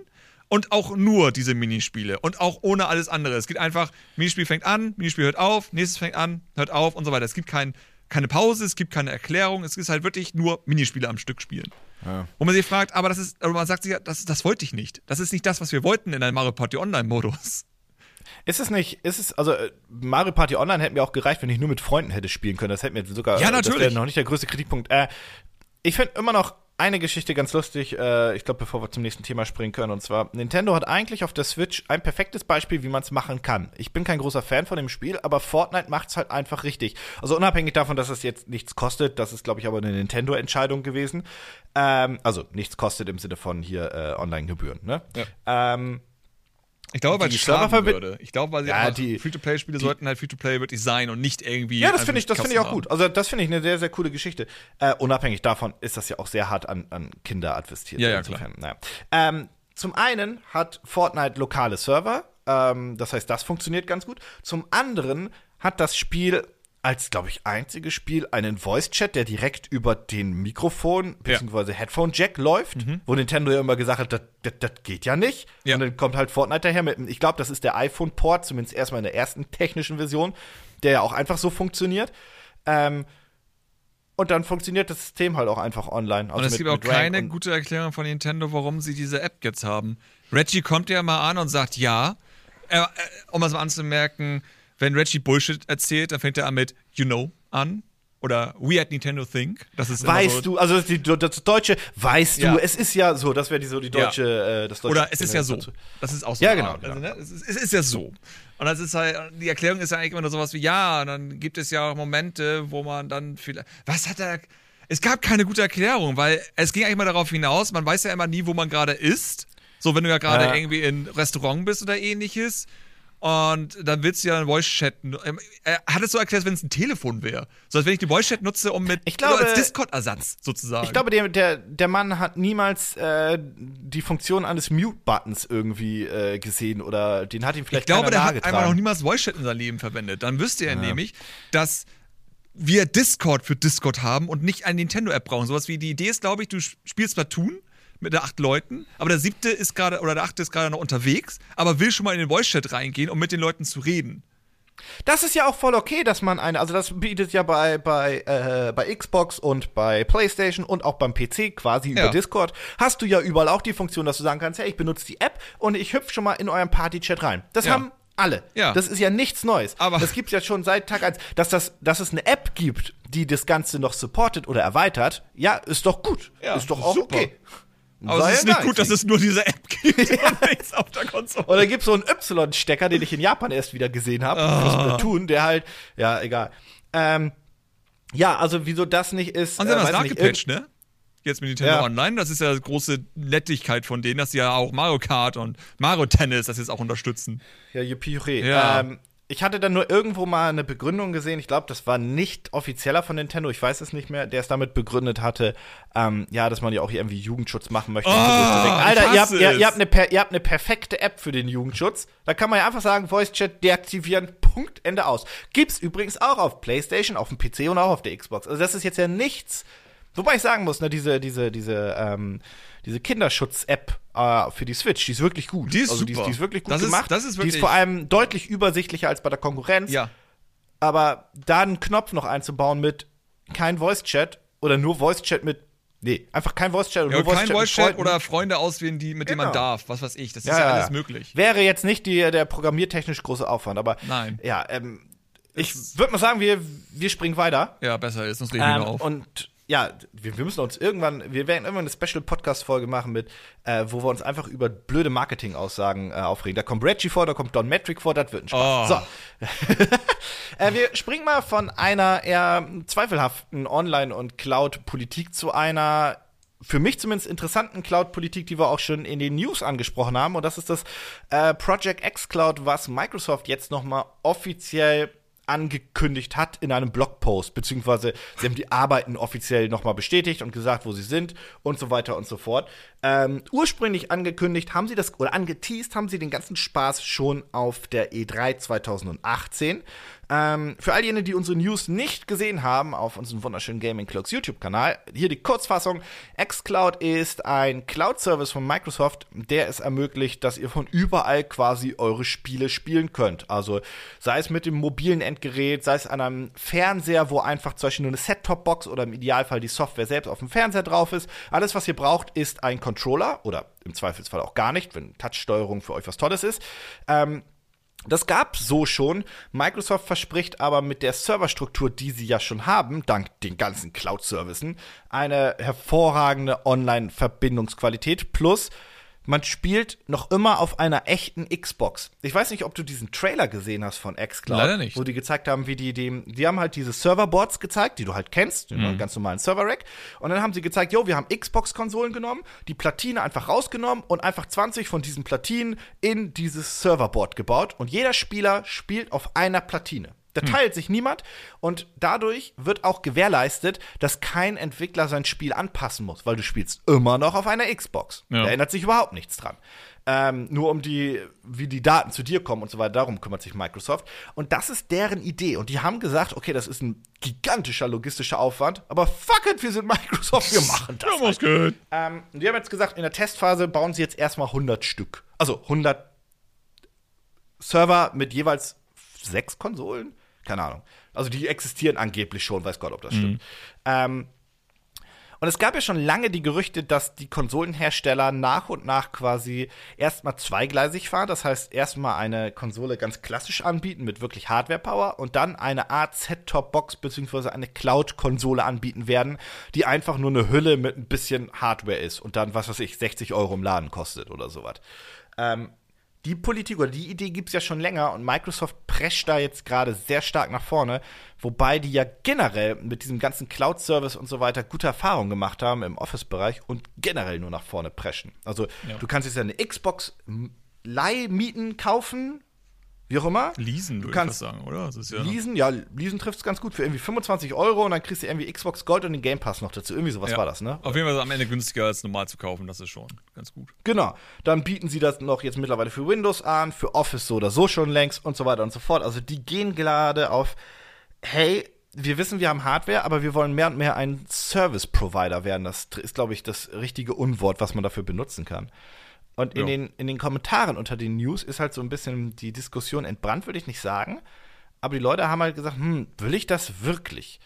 Und auch nur diese Minispiele. Und auch ohne alles andere. Es geht einfach, Minispiel fängt an, Minispiel hört auf, nächstes fängt an, hört auf und so weiter. Es gibt kein, keine Pause, es gibt keine Erklärung. Es ist halt wirklich nur Minispiele am Stück spielen. Ja. Wo man sich fragt, aber das ist, aber man sagt sich ja, das, das wollte ich nicht. Das ist nicht das, was wir wollten in einem Mario Party Online-Modus. Ist es nicht, ist es, also äh, Mario Party Online hätte mir auch gereicht, wenn ich nur mit Freunden hätte spielen können. Das hätte mir sogar, Ja, Das natürlich. wäre noch nicht der größte Kritikpunkt. Äh, ich finde immer noch eine Geschichte ganz lustig, äh, ich glaube, bevor wir zum nächsten Thema springen können. Und zwar, Nintendo hat eigentlich auf der Switch ein perfektes Beispiel, wie man es machen kann. Ich bin kein großer Fan von dem Spiel, aber Fortnite macht es halt einfach richtig. Also unabhängig davon, dass es jetzt nichts kostet, das ist, glaube ich, aber eine Nintendo-Entscheidung gewesen. Ähm, also nichts kostet im Sinne von hier äh, Online-Gebühren. Ne? Ähm, Ich glaube, weil Die Serververbi- würde. Ich glaube, weil sie Ja, die- Free-to-Play-Spiele sollten halt Free-to-Play wirklich sein und nicht irgendwie. Ja, das finde ich, das finde ich auch gut. Also das finde ich eine sehr, sehr coole Geschichte. Äh, unabhängig davon ist das ja auch sehr hart an, an Kinder advestiert. Ja, ja, Insofern, Naja. Ähm, zum einen hat Fortnite lokale Server, ähm, das heißt, das funktioniert ganz gut. Zum anderen hat das Spiel als, glaube ich, einziges Spiel einen Voice-Chat, der direkt über den Mikrofon bzw. Headphone-Jack läuft, wo Nintendo ja immer gesagt hat, das, geht ja nicht. Ja. Und dann kommt halt Fortnite daher mit, ich glaube, das ist der iPhone-Port, zumindest erstmal in der ersten technischen Version, der ja auch einfach so funktioniert. Ähm, und dann funktioniert das System halt auch einfach online. Also Und es mit- gibt auch keine gute Erklärung von Nintendo, warum sie diese App jetzt haben. Reggie kommt ja mal an und sagt ja. Äh, um es mal anzumerken, wenn Reggie Bullshit erzählt, dann fängt er an mit You know an. Oder We at Nintendo Think. Das ist Weißt so, du, also die, das deutsche, weißt Ja. du, es ist ja so, das wäre die, so die Ja. deutsche, äh, das deutsche Oder es ist ja so. Das ist auch so. Ja, genau, genau. Also, ne? es, ist, es ist ja so. Und das ist halt, die Erklärung ist ja eigentlich immer nur sowas wie, ja, und dann gibt es ja auch Momente, wo man dann vielleicht. Was hat er. Es gab keine gute Erklärung, weil es ging eigentlich mal darauf hinaus, man weiß ja immer nie, wo man gerade ist. So, wenn du ja gerade Ja. irgendwie in Restaurant bist oder ähnliches. Und dann willst du ja einen Voice-Chat. ähm, Er hat es so erklärt, als wenn es ein Telefon wäre. So als wenn ich den Voice-Chat nutze, um mit. Ich glaube- als Discord-Ersatz sozusagen. Ich glaube, der, der, der Mann hat niemals äh, die Funktion eines Mute-Buttons irgendwie äh, gesehen oder den hat ihm Ich vielleicht glaube, keiner der hat einfach noch niemals Voice-Chat in seinem Leben verwendet. Dann wüsste er nämlich, dass wir Discord für Discord haben und nicht eine Nintendo-App brauchen. Sowas wie die Idee ist, glaube ich, du spielst Platoon mit acht Leuten, aber der siebte ist gerade oder der achte ist gerade noch unterwegs, aber will schon mal in den Voice-Chat reingehen, um mit den Leuten zu reden. Das ist ja auch voll okay, dass man eine, also das bietet ja bei, bei, äh, bei Xbox und bei PlayStation und auch beim PC quasi Ja. über Discord, hast du ja überall auch die Funktion, dass du sagen kannst, hey, ich benutze die App und ich hüpfe schon mal in euren Party-Chat rein. Das Ja. haben alle. Ja. Das ist ja nichts Neues. Aber- das gibt's ja schon seit Tag 1. Dass, das, dass es eine App gibt, die das Ganze noch supportet oder erweitert, ja, ist doch gut. Ja, ist doch auch super. okay. Aber Sei es ist ja nicht gut, dass es nur diese App gibt und nichts auf der Konsole. Oder gibt so einen Y-Stecker, den ich in Japan erst wieder gesehen habe, Ah. fürs Platoon, der halt, ja, egal. Ähm, ja, also wieso das nicht ist, Und sie haben das weiß nicht, nachgepatcht, ne? Jetzt mit Nintendo Ja. Online, das ist ja große Nettigkeit von denen, dass sie ja auch Mario Kart und Mario Tennis das jetzt auch unterstützen. Ja, Hurray. Ja. Ähm, ich hatte dann nur irgendwo mal eine Begründung gesehen. Ich glaube, das war nicht offizieller von Nintendo. Ich weiß es nicht mehr, der es damit begründet hatte, ähm, ja, dass man ja auch irgendwie Jugendschutz machen möchte. Oh, Alter, ihr habt, ihr, ihr, habt eine per, ihr habt eine perfekte App für den Jugendschutz. Da kann man ja einfach sagen, Voice Chat deaktivieren, Punkt, Ende aus. Gibt's übrigens auch auf PlayStation, auf dem PC und auch auf der Xbox. Also das ist jetzt ja nichts. Wobei ich sagen muss, ne, diese, diese, diese, ähm, diese Kinderschutz-App äh, für die Switch, die ist wirklich gut. Die ist also Die super. ist, die ist wirklich gut Das ist- gemacht. das ist die wirklich- ist vor allem deutlich übersichtlicher als bei der Konkurrenz. Ja. Aber da einen Knopf noch einzubauen mit kein Voice-Chat oder nur Voice-Chat mit. Nee, einfach kein Voice-Chat oder Ja, nur kein Voice-Chat. mit Voice-Chat Freunden. oder Freunde auswählen, die, mit denen man Genau. darf, was weiß ich. Das ist Ja, alles möglich. Wäre jetzt nicht die, der programmiertechnisch große Aufwand, aber. Nein. Ja, ähm, ich würde mal sagen, wir, wir springen weiter. Ja, besser ist, sonst regen wir Ähm, auf. und ja, wir, wir müssen uns irgendwann, wir werden irgendwann eine Special-Podcast-Folge machen mit, äh, wo wir uns einfach über blöde Marketing-Aussagen äh, aufregen. Da kommt Reggie vor, da kommt Don Metric vor, das wird ein Spaß. Oh. So. äh, wir springen mal von einer eher zweifelhaften Online- und Cloud-Politik zu einer für mich zumindest interessanten Cloud-Politik, die wir auch schon in den News angesprochen haben. Und das ist das äh, Project X Cloud, was Microsoft jetzt noch mal offiziell angekündigt hat in einem Blogpost, beziehungsweise sie haben die Arbeiten offiziell nochmal bestätigt und gesagt, wo sie sind und so weiter und so fort. Ähm, ursprünglich angekündigt haben sie das, oder angeteased haben sie den ganzen Spaß schon auf der E3 2018. Ähm, für all jene, die unsere News nicht gesehen haben, auf unserem wunderschönen Gaming Clocks YouTube-Kanal, hier die Kurzfassung. xCloud ist ein Cloud-Service von Microsoft, der es ermöglicht, dass ihr von überall quasi eure Spiele spielen könnt. Also sei es mit dem mobilen Endgerät, sei es an einem Fernseher, wo einfach zum Beispiel nur eine Set-Top-Box oder im Idealfall die Software selbst auf dem Fernseher drauf ist. Alles, was ihr braucht, ist ein Controller oder im Zweifelsfall auch gar nicht, wenn Touch-Steuerung für euch was Tolles ist. Ähm, das gab so schon. Microsoft verspricht aber mit der Serverstruktur, die sie ja schon haben, dank den ganzen Cloud-Servicen, eine hervorragende Online-Verbindungsqualität plus man spielt noch immer auf einer echten Xbox. Ich weiß nicht, ob du diesen Trailer gesehen hast von xCloud. Leider nicht. Wo die gezeigt haben, wie die dem, die haben halt diese Serverboards gezeigt, die du halt kennst, Mhm. ganz normalen Server-Rack. Und dann haben sie gezeigt, jo, wir haben Xbox-Konsolen genommen, die Platine einfach rausgenommen und einfach 20 von diesen Platinen in dieses Serverboard gebaut. Und jeder Spieler spielt auf einer Platine. Da Hm. teilt sich niemand und dadurch wird auch gewährleistet, dass kein Entwickler sein Spiel anpassen muss, weil du spielst immer noch auf einer Xbox. Ja. Da ändert sich überhaupt nichts dran. Ähm, nur um die, wie die Daten zu dir kommen und so weiter, darum kümmert sich Microsoft. Und das ist deren Idee. Und die haben gesagt, okay, das ist ein gigantischer logistischer Aufwand, aber fuck it, wir sind Microsoft, wir machen das. Ja, was geht. Ähm, die haben jetzt gesagt, in der Testphase bauen sie jetzt erstmal 100 Stück. Also 100 Server mit jeweils sechs Konsolen? Keine Ahnung. Also die existieren angeblich schon, weiß Gott, ob das stimmt. Ähm, und es gab ja schon lange die Gerüchte, dass die Konsolenhersteller nach und nach quasi erstmal zweigleisig fahren. Das heißt, erstmal eine Konsole ganz klassisch anbieten mit wirklich Hardware-Power und dann eine Art Set-Top-Box beziehungsweise eine Cloud-Konsole anbieten werden, die einfach nur eine Hülle mit ein bisschen Hardware ist und dann, was weiß ich, 60 Euro im Laden kostet oder sowas. Ähm, die Politik oder die Idee gibt's ja schon länger und Microsoft prescht da jetzt gerade sehr stark nach vorne, wobei die ja generell mit diesem ganzen Cloud-Service und so weiter gute Erfahrungen gemacht haben im Office-Bereich und generell nur nach vorne preschen. Also du kannst jetzt ja eine Xbox Leihmieten kaufen, wie auch immer. Leasen, du würde ich kannst sagen, oder? Ja Leasen, ja, Leasen trifft's ganz gut für irgendwie 25 Euro und dann kriegst du irgendwie Xbox Gold und den Game Pass noch dazu. Irgendwie sowas ja. war das, ne? Auf jeden Fall ist es am Ende günstiger als normal zu kaufen, das ist schon ganz gut. Genau. Dann bieten sie das noch jetzt mittlerweile für Windows an, für Office so oder so schon längst und so weiter und so fort. Also die gehen gerade auf, hey, wir wissen, wir haben Hardware, aber wir wollen mehr und mehr ein Service-Provider werden. Das ist, glaube ich, das richtige Unwort, was man dafür benutzen kann. Und in, Ja. den, in den Kommentaren unter den News ist halt so ein bisschen die Diskussion entbrannt, würde ich nicht sagen. Aber die Leute haben halt gesagt, hm, will ich das wirklich?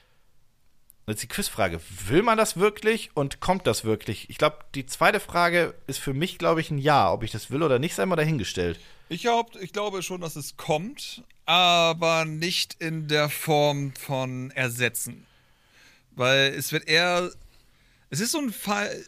Jetzt die Quizfrage, will man das wirklich und kommt das wirklich? Ich glaube, die zweite Frage ist für mich, glaube ich, ein Ja. Ob ich das will oder nicht, sei mal dahingestellt. Ich, glaub, ich glaube schon, dass es kommt, aber nicht in der Form von Ersetzen. Weil es wird eher. Es ist so ein Fall.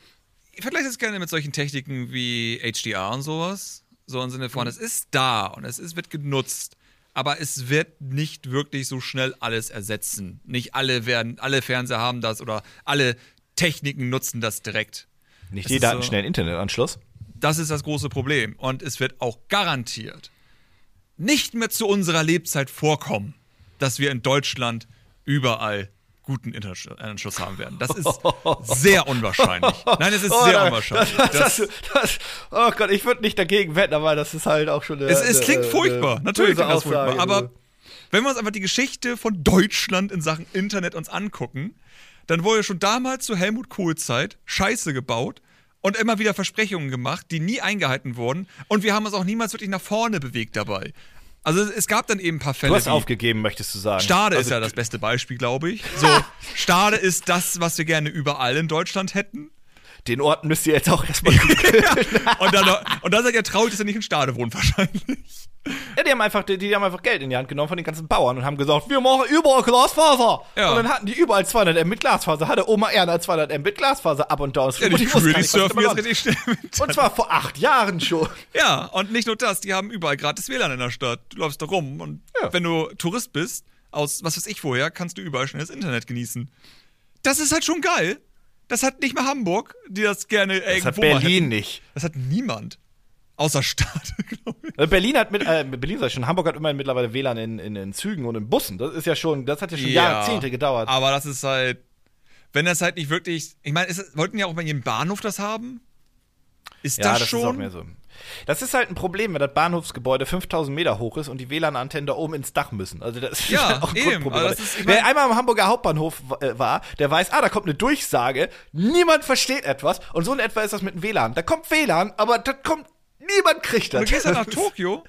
Ich vergleiche es gerne mit solchen Techniken wie HDR und sowas. So im Sinne von, es ist da und es ist, wird genutzt. Aber es wird nicht wirklich so schnell alles ersetzen. Nicht alle werden, alle Fernseher haben das oder alle Techniken nutzen das direkt. Nicht jeder hat einen so- schnellen Internetanschluss. Das ist das große Problem. Und es wird auch garantiert nicht mehr zu unserer Lebzeit vorkommen, dass wir in Deutschland überall guten Internetanschluss haben werden. Das ist sehr unwahrscheinlich. Nein, es ist sehr da- unwahrscheinlich. Das, Das, das, oh Gott, ich würde nicht dagegen wetten, aber das ist halt auch schon eine, es, es eine- klingt eine furchtbar. Natürlich klingt das furchtbar. Aussage. Aber wenn wir uns einfach die Geschichte von Deutschland in Sachen Internet uns angucken, dann wurde schon damals zu Helmut Kohl Zeit Scheiße gebaut und immer wieder Versprechungen gemacht, die nie eingehalten wurden. Und wir haben uns auch niemals wirklich nach vorne bewegt dabei. Also es gab dann eben ein paar Fälle. du hast aufgegeben, möchtest du sagen. Stade also, ist ja das beste Beispiel, glaube ich. So, Stade ist das, was wir gerne überall in Deutschland hätten. Den Ort müsst ihr jetzt auch erstmal. Und dann, und dann seid ihr traurig, dass ihr nicht in Stade wohnt, wahrscheinlich. ja, die haben einfach, die, die haben einfach Geld in die Hand genommen von den ganzen Bauern und haben gesagt, wir machen überall Glasfaser. Ja. Und dann hatten die überall 200 M mit Glasfaser. Hatte Oma Erna 200 M mit Glasfaser ab und down. Ja, die die nicht, was surfen jetzt richtig schnell. Und zwar vor acht Jahren schon. Ja, und nicht nur das, die haben überall gratis WLAN in der Stadt. Du läufst da rum und Ja. wenn du Tourist bist, aus was weiß ich woher, kannst du überall schnell das Internet genießen. Das ist halt schon geil. Das hat nicht mal Hamburg, die das gerne Das irgendwo hat mal Berlin nicht. Das hat niemand. Außer Staat, glaube ich. Äh, Berlin hat mit, äh, Berlin sag ich schon, Hamburg hat immerhin mittlerweile WLAN in, in, in Zügen und in Bussen. Das ist ja schon, das hat ja schon Jahrzehnte gedauert. Aber das ist halt, wenn das halt nicht wirklich, ich meine, wollten ja auch bei jedem Bahnhof das haben? Ist ja, das, das schon? ist so. Das ist halt ein Problem, wenn das Bahnhofsgebäude 5000 Meter hoch ist und die WLAN-Antennen da oben ins Dach müssen. Also das ist Ja, halt auch ein eben. Also das Wer einmal am Hamburger Hauptbahnhof äh, war, der weiß, ah, da kommt eine Durchsage, niemand versteht etwas und so in etwa ist das mit dem WLAN. Da kommt WLAN, aber da kommt, niemand kriegt das. Und du gehst dann nach Tokio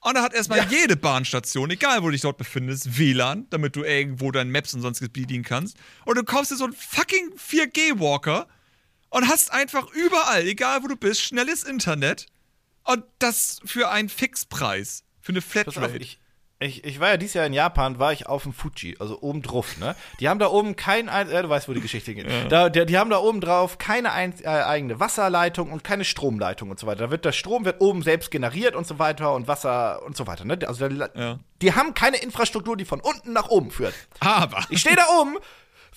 und da hat erstmal jede Bahnstation, egal wo du dich dort befindest, WLAN, damit du irgendwo deinen Maps und sonstiges bedienen kannst. Und du kaufst dir so einen fucking 4G-Walker und hast einfach überall, egal wo du bist, schnelles Internet. Und das für einen Fixpreis. Für eine Flatrate. ich, ich, ich war ja dieses Jahr in Japan, war ich auf dem Fuji, also oben drauf, ne? Die haben da oben kein, ein- äh, du weißt, wo die Geschichte geht. Da, die, die haben da oben drauf keine ein, äh, eigene Wasserleitung und keine Stromleitung und so weiter. Da wird der Strom wird oben selbst generiert und so weiter und Wasser und so weiter, ne? Also da, Ja. die haben keine Infrastruktur, die von unten nach oben führt. Aber. Ich stehe da oben,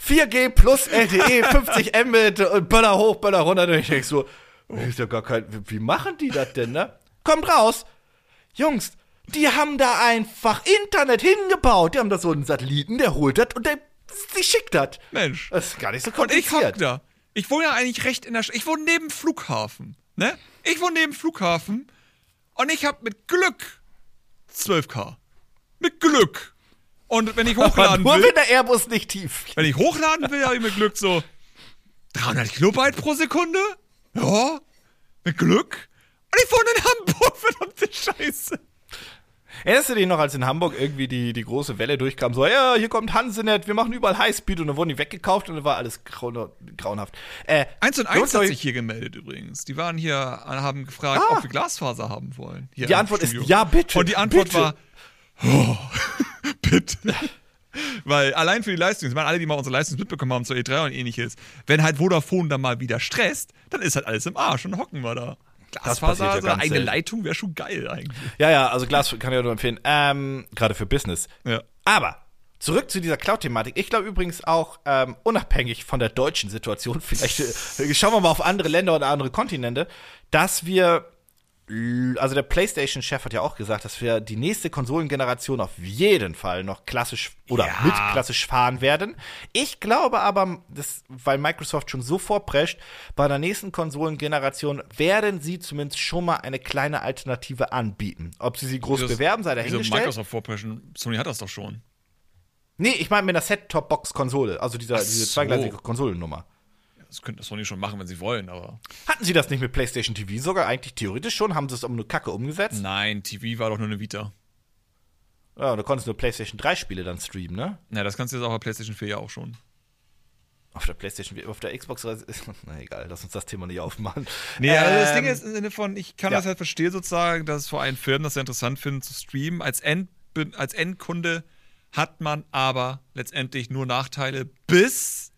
4G plus LTE, 50 Mbit und Böller hoch, Böller runter. Und ich denk so, ist ja gar kein, wie- machen die das denn, ne? Kommt raus. Jungs, die haben da einfach Internet hingebaut. Die haben da so einen Satelliten, der holt das und der, die schickt das. Mensch. Das ist gar nicht so Und ich hock kompliziert. da. Ich wohne ja eigentlich recht in der Sch Ich wohne neben Flughafen. Ne? Ich wohne neben Flughafen und ich habe mit Glück 12K. Mit Glück. Und wenn ich hochladen nur will, wenn der Airbus nicht tief. wenn ich hochladen will, habe ich mit Glück so 300 Kilobyte pro Sekunde. Ja, mit Glück. Und ich wohne in Hamburg, verdammte Scheiße. Erinnerst du dich noch, als in Hamburg irgendwie die, die große Welle durchkam? So, ja, hier kommt Hansenet, wir machen überall Highspeed und dann wurden die weggekauft und dann war alles grau grauenhaft. Äh, 1 und 1 hat sich ich- hier gemeldet übrigens. Die waren hier, haben gefragt, Ah. ob wir Glasfaser haben wollen. Die Antwort ist ja, bitte, Und die Antwort bitte. war, oh, bitte. Weil allein für die Leistung, ich meine, alle, die mal unsere Leistung mitbekommen haben zur E3 und ähnliches, wenn halt Vodafone dann mal wieder stresst, dann ist halt alles im Arsch und hocken wir da. Glasfaser, ja so eine selten. Leitung wäre schon geil eigentlich. Ja, ja, also Glas kann ich ja nur empfehlen. Ähm, gerade für Business. Ja. Aber zurück zu dieser Cloud-Thematik. Ich glaube übrigens auch, ähm, unabhängig von der deutschen Situation, vielleicht äh, schauen wir mal auf andere Länder oder andere Kontinente, dass wir, also der PlayStation-Chef hat ja auch gesagt, dass wir die nächste Konsolengeneration auf jeden Fall noch klassisch oder Ja. mit klassisch fahren werden. Ich glaube aber, dass, weil Microsoft schon so vorprescht, bei der nächsten Konsolengeneration werden sie zumindest schon mal eine kleine Alternative anbieten. Ob sie sie groß Wieso- bewerben, sei Wieso dahingestellt. Microsoft vorpreschen? Sony hat das doch schon. Nee, ich meine mit einer Set-Top-Box-Konsole, also dieser, Ach diese so. zweigleisige Konsolennummer. Das könnte Sony schon machen, wenn sie wollen, aber. Hatten sie das nicht mit PlayStation TV sogar eigentlich theoretisch schon? Haben sie es um eine Kacke umgesetzt? Nein, TV war doch nur eine Vita. Ja, da konntest du nur PlayStation 3 Spiele dann streamen, ne? Na, das kannst du jetzt auch bei PlayStation 4 ja auch schon. Auf der PlayStation, auf der Xbox, na egal, lass uns das Thema nicht aufmachen. Nee, also das Ähm, Ding ist im Sinne von, ich kann ja. das halt verstehen sozusagen, dass vor allem Firmen das sehr interessant finden zu streamen. Als, End, als Endkunde hat man aber letztendlich nur Nachteile, bis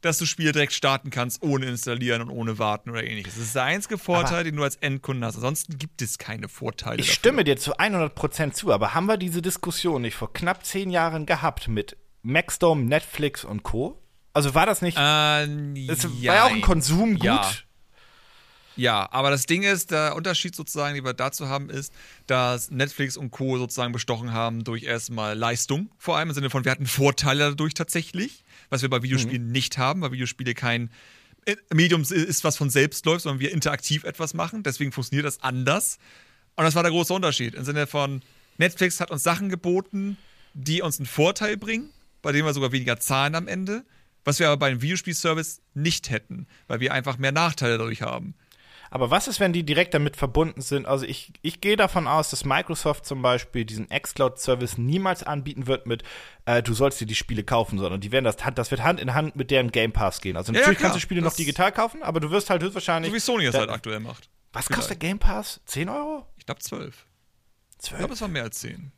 dass du Spiele direkt starten kannst, ohne installieren und ohne warten oder ähnliches. Das ist der einzige Vorteil, den du als Endkunde hast. Ansonsten gibt es keine Vorteile. Ich dafür. stimme dir zu 100% zu, aber haben wir diese Diskussion nicht vor knapp zehn Jahren gehabt mit Maxdome, Netflix und Co.? Also war das nicht, Ähm, es war ja auch ein. Konsumgut? Ja. Ja, aber das Ding ist, der Unterschied sozusagen, den wir dazu haben, ist, dass Netflix und Co. sozusagen bestochen haben durch erstmal Leistung, vor allem im Sinne von, wir hatten Vorteile dadurch tatsächlich, was wir bei Videospielen nicht haben, weil Videospiele kein äh, Medium ist, was von selbst läuft, sondern wir interaktiv etwas machen, deswegen funktioniert das anders. Und das war der große Unterschied im Sinne von, Netflix hat uns Sachen geboten, die uns einen Vorteil bringen, bei denen wir sogar weniger zahlen am Ende, was wir aber bei einem Videospielservice nicht hätten, weil wir einfach mehr Nachteile dadurch haben. Aber was ist, wenn die direkt damit verbunden sind? Also ich, ich gehe davon aus, dass Microsoft zum Beispiel diesen xCloud-Service niemals anbieten wird mit, äh, du sollst dir die Spiele kaufen, sondern die werden das, das wird Hand in Hand mit deren Game Pass gehen. Also natürlich ja, kannst du Spiele noch Das- digital kaufen, aber du wirst halt höchstwahrscheinlich. So wie Sony es halt aktuell macht. Was kostet Game Pass? 10 Euro? Ich glaube 12. Ich 12? glaube, es war mehr als 10.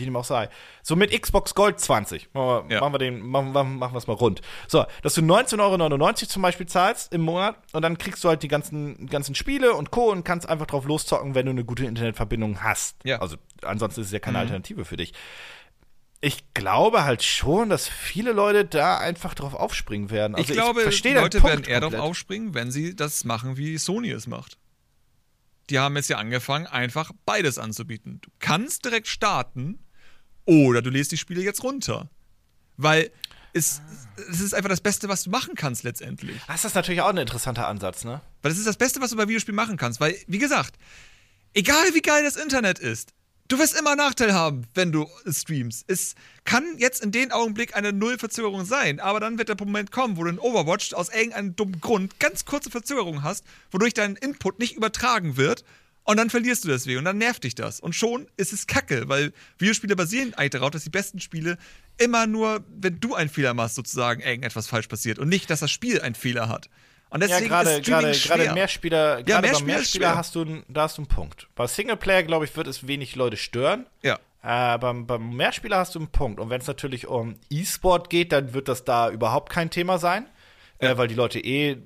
Wie dem auch sei. So mit Xbox Gold 20. Machen wir, Ja. machen wir den, machen, machen, wir es mal rund. So, dass du 19,99 Euro zum Beispiel zahlst im Monat und dann kriegst du halt die ganzen, ganzen Spiele und Co. und kannst einfach drauf loszocken, wenn du eine gute Internetverbindung hast. Ja. Also ansonsten ist es ja keine Mhm. Alternative für dich. Ich glaube halt schon, dass viele Leute da einfach drauf aufspringen werden. Also ich glaube, ich Leute werden eher darauf aufspringen, wenn sie das machen, wie Sony es macht. Die haben jetzt ja angefangen, einfach beides anzubieten. Du kannst direkt starten oder du lädst die Spiele jetzt runter. Weil es, es ist einfach das Beste, was du machen kannst letztendlich. Das ist natürlich auch ein interessanter Ansatz, ne? Weil es ist das Beste, was du bei Videospielen machen kannst. Weil, wie gesagt, egal wie geil das Internet ist, Du wirst immer Nachteil haben, wenn du streamst. Es kann jetzt in dem Augenblick eine Nullverzögerung sein, aber dann wird der Moment kommen, wo du in Overwatch aus irgendeinem dummen Grund ganz kurze Verzögerung hast, wodurch dein Input nicht übertragen wird und dann verlierst du deswegen und dann nervt dich das. Und schon ist es kacke, weil Videospiele basieren eigentlich darauf, dass die besten Spiele immer nur, wenn du einen Fehler machst, sozusagen irgendetwas falsch passiert und nicht, dass das Spiel einen Fehler hat. Und deswegen ja, gerade, ist Streaming gerade, schwer. gerade Mehrspieler, Ja, Mehrspieler Mehrspieler hast du, da hast du einen Punkt. Bei Singleplayer, glaube ich, wird es wenig Leute stören. Ja. Äh, beim, beim Mehrspieler hast du einen Punkt. Und wenn es natürlich um E-Sport geht, dann wird das da überhaupt kein Thema sein. Äh, weil die Leute eh,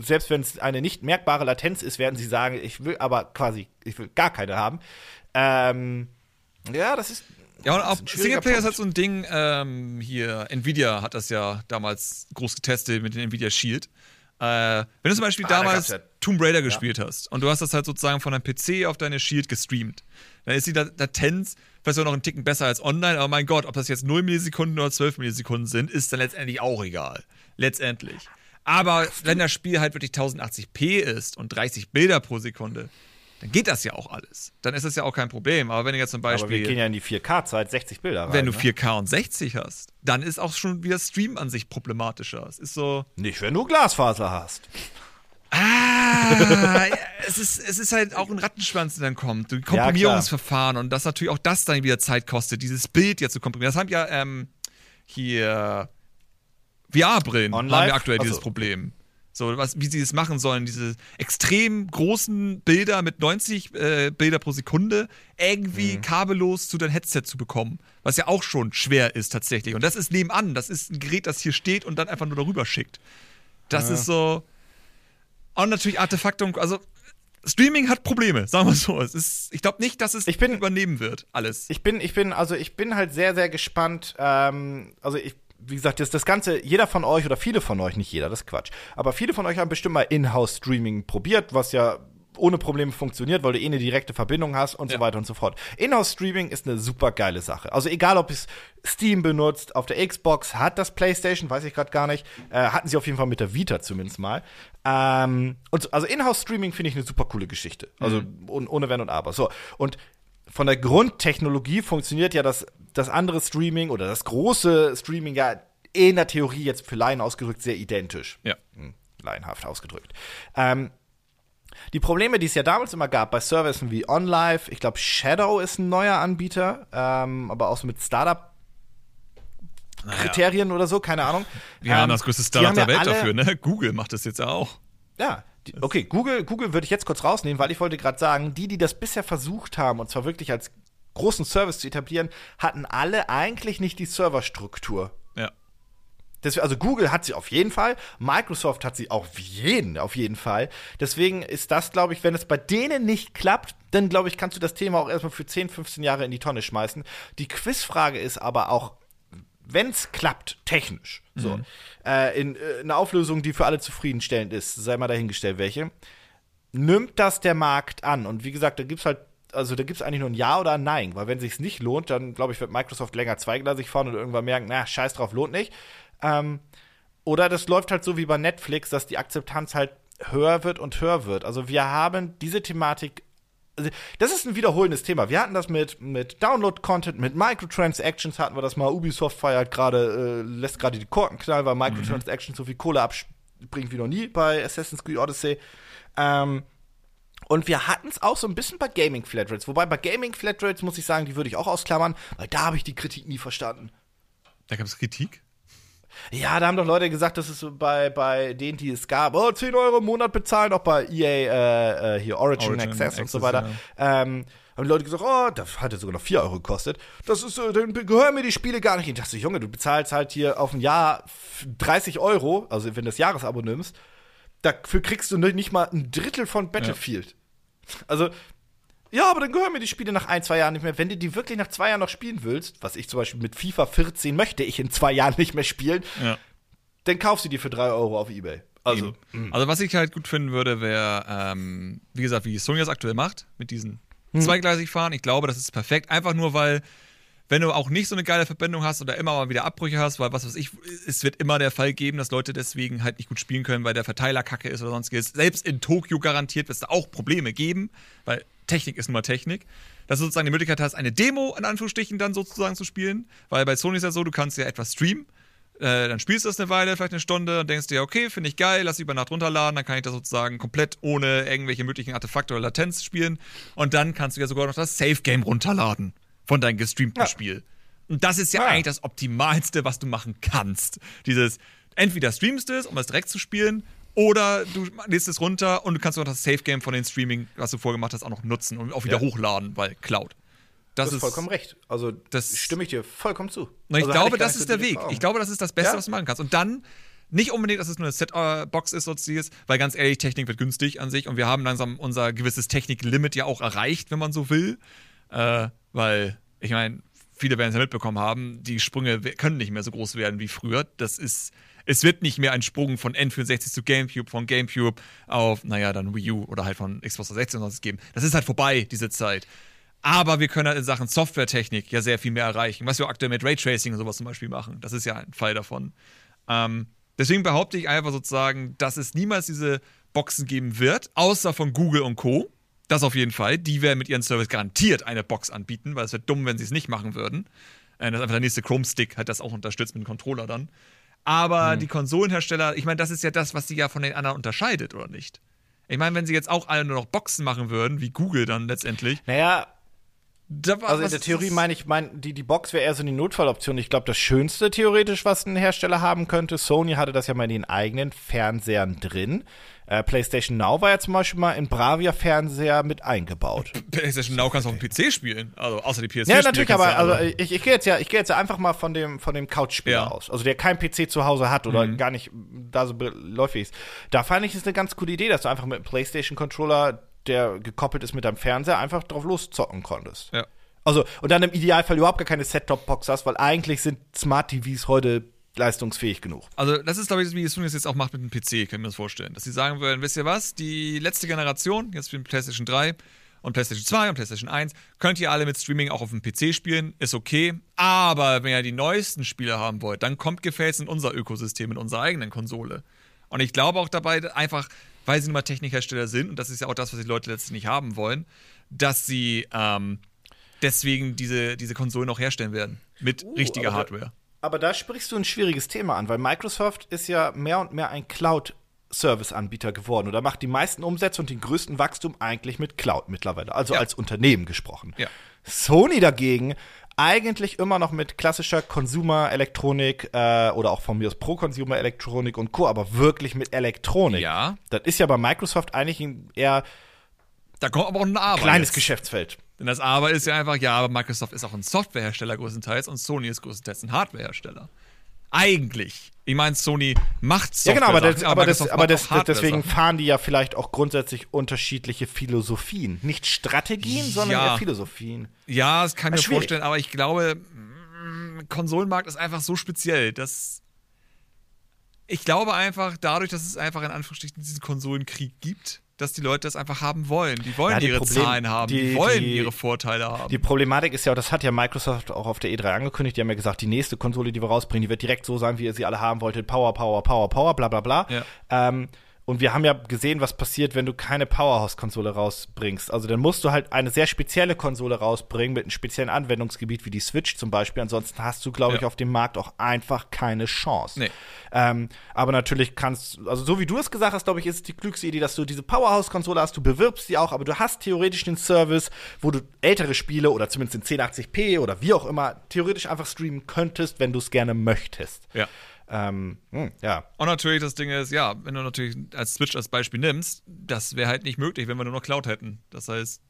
selbst wenn es eine nicht merkbare Latenz ist, werden sie sagen, ich will aber quasi, ich will gar keine haben. Ähm, ja, das ist. Ja, und auch Singleplayer ist halt so ein Ding, ähm, hier, Nvidia hat das ja damals groß getestet mit dem Nvidia Shield. Äh, wenn du zum Beispiel Ah, da damals gab's ja- Tomb Raider gespielt hast und du hast das halt sozusagen von deinem PC auf deine Shield gestreamt, dann ist die Latenz vielleicht auch noch einen Ticken besser als online, aber mein Gott, ob das jetzt 0 Millisekunden oder 12 Millisekunden sind, ist dann letztendlich auch egal. Letztendlich. Aber wenn das Spiel halt wirklich 1080p ist und 30 Bilder pro Sekunde, dann geht das ja auch alles. Dann ist das ja auch kein Problem. Aber wenn du jetzt zum Beispiel. Aber wir gehen ja in die 4K-Zeit, 60 Bilder rein. Wenn du ne? 4K und 60 hast, dann ist auch schon wieder Stream an sich problematischer. Es ist so. Nicht, wenn du Glasfaser hast. Ah, ja, es, ist, es ist halt auch ein Rattenschwanz, der dann kommt. Die Komprimierungsverfahren und dass natürlich auch das dann wieder Zeit kostet, dieses Bild jetzt zu komprimieren. Das haben ja ähm, hier VR-Brillen haben ja aktuell dieses Achso. Problem. So, was, wie sie das machen sollen, diese extrem großen Bilder mit 90 äh, Bilder pro Sekunde irgendwie kabellos zu deinem Headset zu bekommen. Was ja auch schon schwer ist tatsächlich. Und das ist nebenan. Das ist ein Gerät, das hier steht und dann einfach nur darüber schickt. Das ist so. Und natürlich Artefaktung. Also, Streaming hat Probleme, sagen wir so. Es ist, ich glaube nicht, dass es Ich bin- übernehmen wird, alles. Ich bin, ich bin, also ich bin halt sehr, sehr gespannt. Ähm, also ich, wie gesagt, das, das Ganze, jeder von euch oder viele von euch, nicht jeder, das ist Quatsch, aber viele von euch haben bestimmt mal Inhouse-Streaming probiert, was ja ohne Probleme funktioniert, weil du eh eine direkte Verbindung hast und Ja. so weiter und so fort. Inhouse-Streaming ist eine super geile Sache. Also egal, ob es Steam benutzt, auf der Xbox, hat das PlayStation, weiß ich gerade gar nicht, äh, hatten sie auf jeden Fall mit der Vita zumindest mal. Ähm, und so, also Inhouse-Streaming finde ich eine super coole Geschichte. Also ohne, ohne Wenn und Aber. So, und von der Grundtechnologie funktioniert ja das, das andere Streaming oder das große Streaming ja in der Theorie jetzt für Laien ausgedrückt sehr identisch. Ja. Hm, Laienhaft ausgedrückt. Ähm, die Probleme, die es ja damals immer gab bei Services wie OnLive, ich glaube Shadow ist ein neuer Anbieter, ähm, aber auch so mit Startup-Kriterien oder so, keine Ahnung. Wir Ähm, haben das größte Startup der Welt dafür, ne? Google macht das jetzt auch. Ja, die, okay, Google, Google würde ich jetzt kurz rausnehmen, weil ich wollte gerade sagen, die, die das bisher versucht haben, und zwar wirklich als großen Service zu etablieren, hatten alle eigentlich nicht die Serverstruktur. Also Google hat sie auf jeden Fall, Microsoft hat sie auf jeden, auf jeden Fall. Deswegen ist das, glaube ich, wenn es bei denen nicht klappt, dann glaube ich, kannst du das Thema auch erstmal für 10, 15 Jahre in die Tonne schmeißen. Die Quizfrage ist aber auch, wenn es klappt, technisch, so, äh, in äh, einer Auflösung, die für alle zufriedenstellend ist, sei mal dahingestellt, welche, nimmt das der Markt an? Und wie gesagt, da gibt's halt, also da gibt's eigentlich nur ein Ja oder ein Nein, weil wenn sich's nicht lohnt, dann glaube ich, wird Microsoft länger zweigleisig fahren und irgendwann merken, na, scheiß drauf, lohnt nicht. Ähm, oder das läuft halt so wie bei Netflix, dass die Akzeptanz halt höher wird und höher wird. Also wir haben diese Thematik. Also das ist ein wiederholendes Thema. Wir hatten das mit, mit Download-Content, mit Microtransactions hatten wir das mal. Ubisoft feiert gerade, äh, lässt gerade die Korken knallen, weil Microtransactions so viel Kohle abspringt wie noch nie bei Assassin's Creed Odyssey. Ähm, und wir hatten es auch so ein bisschen bei Gaming Flatrates. Wobei bei Gaming Flatrates muss ich sagen, die würde ich auch ausklammern, weil da habe ich die Kritik nie verstanden. Da gab es Kritik. Ja, da haben doch Leute gesagt, dass es bei, bei denen, die es gab, oh, 10 Euro im Monat bezahlen, auch bei EA, äh, äh, hier Origin, Origin Access, und so Access, weiter. Ähm, haben die Leute gesagt, oh, das hatte sogar noch 4 Euro gekostet. Das ist, äh, dann gehören mir die Spiele gar nicht. Ich dachte, Junge, du bezahlst halt hier auf ein Jahr f- 30 Euro, also wenn du das Jahresabo nimmst, dafür kriegst du nicht mal ein Drittel von Battlefield. Also, Ja, aber dann gehören mir die Spiele nach ein, zwei Jahren nicht mehr. Wenn du die wirklich nach zwei Jahren noch spielen willst, was ich zum Beispiel mit FIFA 14 möchte ich in zwei Jahren nicht mehr spielen, Ja. dann kauf sie dir für drei Euro auf Ebay. Also, Eben. Also was ich halt gut finden würde, wäre, ähm, wie gesagt, wie Sony das aktuell macht, mit diesen zweigleisig fahren. Ich glaube, das ist perfekt. Einfach nur, weil, wenn du auch nicht so eine geile Verbindung hast oder immer mal wieder Abbrüche hast, weil was weiß ich, es wird immer der Fall geben, dass Leute deswegen halt nicht gut spielen können, weil der Verteiler kacke ist oder sonstiges. Selbst in Tokio garantiert wird es da auch Probleme geben, weil Technik ist nun mal Technik. Dass du sozusagen die Möglichkeit hast, eine Demo in Anführungsstrichen dann sozusagen zu spielen, weil bei Sony ist ja so, du kannst ja etwas streamen. Äh, dann spielst du das eine Weile, vielleicht eine Stunde, und denkst dir, okay, finde ich geil, lass über Nacht runterladen, dann kann ich das sozusagen komplett ohne irgendwelche möglichen Artefakte oder Latenz spielen. Und dann kannst du ja sogar noch das Safe-Game runterladen von deinem gestreamten Ja. Spiel. Und das ist ja, Ja. eigentlich das Optimalste, was du machen kannst. Dieses, entweder streamst du es, um es direkt zu spielen, oder du lädst es runter und du kannst auch das Safe-Game von den Streaming, was du vorgemacht hast, auch noch nutzen und auch wieder Ja. hochladen, weil Cloud. Das du hast vollkommen recht. Also, das- stimme ich dir vollkommen zu. ich also, glaube, das ist der Weg. Ich glaube, das ist das Beste, Ja. was du machen kannst. Und dann nicht unbedingt, dass es nur eine Set-Box ist, sonstiges, weil ganz ehrlich, Technik wird günstig an sich und wir haben langsam unser gewisses Technik-Limit ja auch erreicht, wenn man so will. Äh, weil, ich meine, viele werden es ja mitbekommen haben, die Sprünge können nicht mehr so groß werden wie früher. Das ist, es wird nicht mehr ein Sprung von N64 zu GameCube, von GameCube auf, naja, dann Wii U oder halt von Xbox 360 und sonst geben. Das ist halt vorbei, diese Zeit. Aber wir können halt in Sachen Softwaretechnik ja sehr viel mehr erreichen, was wir aktuell mit Raytracing und sowas zum Beispiel machen. Das ist ja ein Fall davon. Ähm, deswegen behaupte ich einfach sozusagen, dass es niemals diese Boxen geben wird, außer von Google und Co. Das auf jeden Fall. Die werden mit ihrem Service garantiert eine Box anbieten, weil es wäre dumm, wenn sie es nicht machen würden. Äh, das ist einfach der nächste Chrome-Stick, hat das auch unterstützt mit dem Controller dann. Aber die Konsolenhersteller, ich meine, das ist ja das, was sie ja von den anderen unterscheidet, oder nicht? Ich meine, wenn sie jetzt auch alle nur noch Boxen machen würden, wie Google dann letztendlich, Naja, da war also in der Theorie meine ich, mein, die, die Box wäre eher so eine Notfalloption. Ich glaube, das Schönste theoretisch, was ein Hersteller haben könnte, Sony hatte das ja mal in den eigenen Fernsehern drin. Äh, PlayStation Now war ja zum Beispiel mal in Bravia-Fernseher mit eingebaut. PlayStation Now kannst du auf dem PC spielen. Also außer die PS4. Ja, natürlich, aber ja also ich, ich gehe jetzt ja, ich gehe jetzt ja einfach mal von dem von dem Couchspieler Ja. Mhm. aus, also der kein PC zu Hause hat oder gar nicht da so läufig ist. Da fand ich es eine ganz coole Idee, dass du einfach mit einem PlayStation Controller, der gekoppelt ist mit deinem Fernseher, einfach drauf loszocken konntest. Ja. Also und dann im Idealfall überhaupt gar keine Set-Top-Box hast, weil eigentlich sind Smart TVs heute leistungsfähig genug. Also, das ist, glaube ich, wie Sony es jetzt auch macht mit dem PC, kann ich mir das vorstellen. Dass sie sagen würden, wisst ihr was, die letzte Generation, jetzt für PlayStation 3 und PlayStation 2 und PlayStation 1, könnt ihr alle mit Streaming auch auf dem PC spielen, ist okay. Aber wenn ihr die neuesten Spiele haben wollt, dann kommt gefälligst in unser Ökosystem, in unserer eigenen Konsole. Und ich glaube auch dabei, einfach, weil sie nun mal Technikhersteller sind, und das ist ja auch das, was die Leute letztlich nicht haben wollen, dass sie ähm, deswegen diese, diese Konsolen auch herstellen werden. Mit richtiger Uh, da- Hardware. Aber da sprichst du ein schwieriges Thema an, weil Microsoft ist ja mehr und mehr ein Cloud-Service-Anbieter geworden oder macht die meisten Umsätze und den größten Wachstum eigentlich mit Cloud mittlerweile, also Ja. als Unternehmen gesprochen. Ja. Sony dagegen eigentlich immer noch mit klassischer Consumer-Elektronik äh, oder auch von mir aus Pro-Consumer-Elektronik und Co., aber wirklich mit Elektronik. Ja. Das ist ja bei Microsoft eigentlich eher Da kommt aber auch ein Aber. kleines jetzt. Geschäftsfeld. Denn das Aber ist ja einfach, ja, aber Microsoft ist auch ein Softwarehersteller größtenteils und Sony ist größtenteils ein Hardwarehersteller. Eigentlich. Ich meine, Sony macht Ja, Software. genau, aber, das, aber, das, aber das, deswegen fahren die ja vielleicht auch grundsätzlich unterschiedliche Philosophien. Nicht Strategien, sondern Ja. Philosophien. Ja, das kann ich mir schwierig. vorstellen, aber ich glaube, mm, Konsolenmarkt ist einfach so speziell, dass. Ich glaube einfach, dadurch, dass es einfach in Anführungsstrichen diesen Konsolenkrieg gibt, dass die Leute das einfach haben wollen. Die wollen Ja, die ihre Problem- Zahlen haben, die, die- wollen die- ihre Vorteile haben. Die Problematik ist ja, das hat ja Microsoft auch auf der E3 angekündigt, die haben ja gesagt, die nächste Konsole, die wir rausbringen, die wird direkt so sein, wie ihr sie alle haben wolltet. Power, Power, Power, Power, bla bla bla. Ja. Ähm, und wir haben ja gesehen, was passiert, wenn du keine Powerhouse-Konsole rausbringst. Also dann musst du halt eine sehr spezielle Konsole rausbringen mit einem speziellen Anwendungsgebiet wie die Switch zum Beispiel. Ansonsten hast du, glaube Ja. ich, auf dem Markt auch einfach keine Chance. Nee. Ähm, aber natürlich kannst, also so wie du es gesagt hast, glaube ich, ist es die klügste Idee, dass du diese Powerhouse-Konsole hast, du bewirbst sie auch, aber du hast theoretisch den Service, wo du ältere Spiele oder zumindest in 1080p oder wie auch immer theoretisch einfach streamen könntest, wenn du es gerne möchtest. ja. Ähm, hm, ja. Und natürlich das Ding ist, ja, wenn du natürlich als Switch als Beispiel nimmst, das wäre halt nicht möglich, wenn wir nur noch Cloud hätten. Das heißt,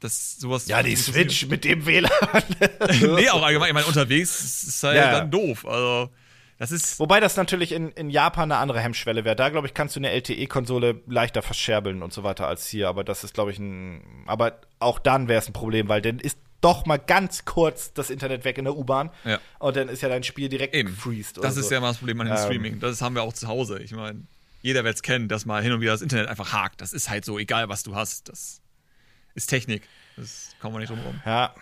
das sowas. Ja, die Switch mit dem WLAN. nee, auch allgemein, ich meine, unterwegs ist halt Ja, ja. dann doof. Also, Das ist. Wobei das natürlich in, in Japan eine andere Hemmschwelle wäre. Da, glaube ich, kannst du eine LTE-Konsole leichter verscherbeln und so weiter als hier. Aber das ist, glaube ich, ein. Aber auch dann wäre es ein Problem, weil dann ist doch mal ganz kurz das Internet weg in der U-Bahn. Ja. Und dann ist ja dein Spiel direkt Eben. Das ist so. ja mal das Problem an dem Ähm. Streaming. Das haben wir auch zu Hause. Ich meine, jeder wird es kennen, dass mal hin und wieder das Internet einfach hakt. Das ist halt so, egal was du hast. Das ist Technik. Das kommen wir nicht drum rum. Ja.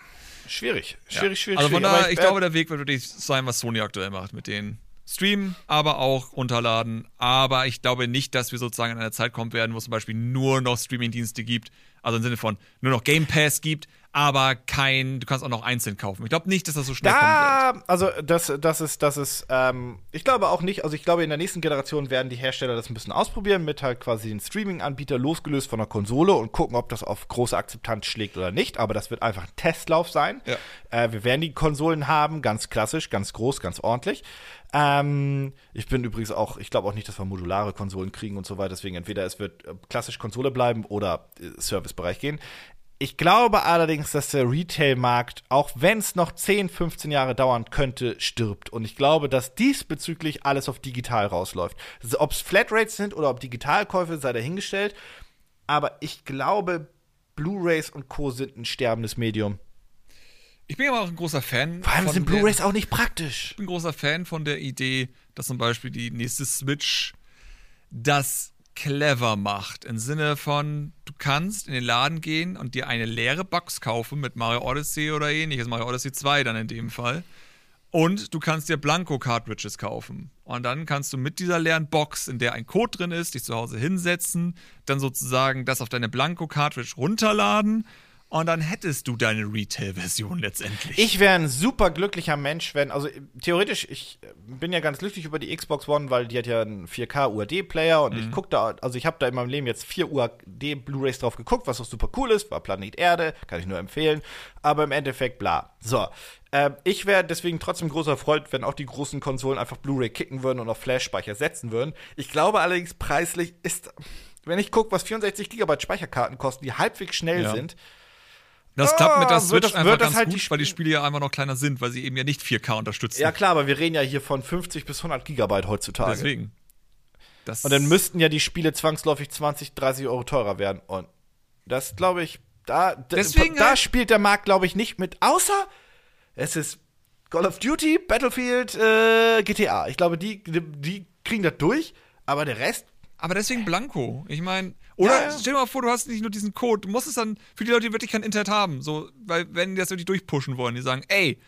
Schwierig. Schwierig, schwierig, Also von schwierig. Aber daher, ich äh, glaube, der Weg wird wirklich sein, was Sony aktuell macht mit den Streamen, aber auch runterladen. Aber ich glaube nicht, dass wir sozusagen in einer Zeit kommen werden, wo es zum Beispiel nur noch Streamingdienste gibt. Also im Sinne von nur noch Game Pass gibt, aber kein, du kannst auch noch einzeln kaufen. Ich glaube nicht, dass das so schnell. Da, also das, das ist, das ist, ähm, ich glaube auch nicht, also ich glaube in der nächsten Generation werden die Hersteller das ein bisschen ausprobieren mit halt quasi den Streaming-Anbieter losgelöst von der Konsole und gucken, ob das auf große Akzeptanz schlägt oder nicht. Aber das wird einfach ein Testlauf sein. Ja. Äh, wir werden die Konsolen haben, ganz klassisch, ganz groß, ganz ordentlich. Ähm, ich bin übrigens auch, ich glaube auch nicht, dass wir modulare Konsolen kriegen und so weiter. Deswegen entweder es wird äh, klassisch Konsole bleiben oder äh, Servicebereich gehen. Ich glaube allerdings, dass der Retail-Markt, auch wenn es noch 10, 15 Jahre dauern könnte, stirbt. Und ich glaube, dass diesbezüglich alles auf digital rausläuft. Also, ob es Flatrates sind oder ob Digitalkäufe, sei dahingestellt. Aber ich glaube, Blu-rays und Co. sind ein sterbendes Medium. Ich bin aber auch ein großer Fan. Vor allem von sind Blu-rays auch nicht praktisch. Ich bin ein großer Fan von der Idee, dass zum Beispiel die nächste Switch das clever macht. Im Sinne von, du kannst in den Laden gehen und dir eine leere Box kaufen mit Mario Odyssey oder ähnliches, Mario Odyssey 2 dann in dem Fall. Und du kannst dir Blanko-Cartridges kaufen. Und dann kannst du mit dieser leeren Box, in der ein Code drin ist, dich zu Hause hinsetzen, dann sozusagen das auf deine Blanko-Cartridge runterladen und dann hättest du deine Retail-Version letztendlich. Ich wäre ein super glücklicher Mensch, wenn, also äh, theoretisch, ich äh, bin ja ganz glücklich über die Xbox One, weil die hat ja einen 4K UHD-Player und ich gucke da, also ich habe da in meinem Leben jetzt vier UHD Blu-rays drauf geguckt, was auch super cool ist, war Planet Erde, kann ich nur empfehlen, aber im Endeffekt bla. So, ähm, ich wäre deswegen trotzdem großer Freund, wenn auch die großen Konsolen einfach Blu-ray kicken würden und auf Flash-Speicher setzen würden. Ich glaube allerdings, preislich ist, wenn ich gucke, was 64 GB Speicherkarten kosten, die halbwegs schnell Ja. sind, Das klappt mit der Ah, Switch das- einfach ganz halt gut, die weil die Sp- Spiele ja einfach noch kleiner sind, weil sie eben ja nicht 4K unterstützen. Ja, klar, aber wir reden ja hier von 50 bis 100 Gigabyte heutzutage. Deswegen. Das Und dann müssten ja die Spiele zwangsläufig 20, 30 Euro teurer werden. Und das glaube ich, da, Deswegen da halt- spielt der Markt, glaube ich, nicht mit, außer es ist Call of Duty, Battlefield, äh, GTA. Ich glaube, die, die kriegen das durch, aber der Rest. Aber deswegen Blanco. Ich meine, oder Ja, ja. stell dir mal vor, du hast nicht nur diesen Code, du musst es dann für die Leute, die wirklich kein Internet haben, so, weil wenn die das wirklich durchpushen wollen, die sagen, ey,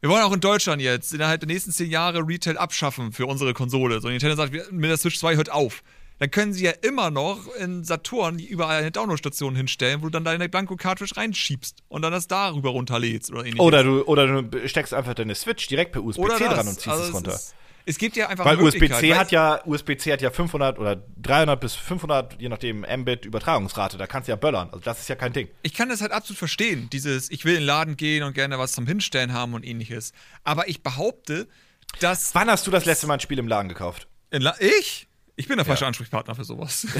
wir wollen auch in Deutschland jetzt innerhalb der nächsten zehn Jahre Retail abschaffen für unsere Konsole. So, Nintendo sagt, mit der Switch 2 hört auf. Dann können sie ja immer noch in Saturn überall eine Downloadstation hinstellen, wo du dann deine Blanco-Cartridge reinschiebst und dann das darüber runterlädst oder ähnliches. Oder du, oder du steckst einfach deine Switch direkt per USB-C dran und ziehst Also es runter. Ist, es gibt ja einfach Weil USB-C weil- hat ja, USB-C hat ja 500 oder 300 bis 500, je nachdem, Mbit Übertragungsrate. Da kannst du ja böllern. Also das ist ja kein Ding. ich kann das halt absolut verstehen. Dieses, ich will in den Laden gehen und gerne was zum Hinstellen haben und ähnliches. Aber ich behaupte, dass. Wann hast du das letzte Mal ein Spiel im Laden gekauft? La ich? Ich bin der falsche Ansprechpartner für sowas.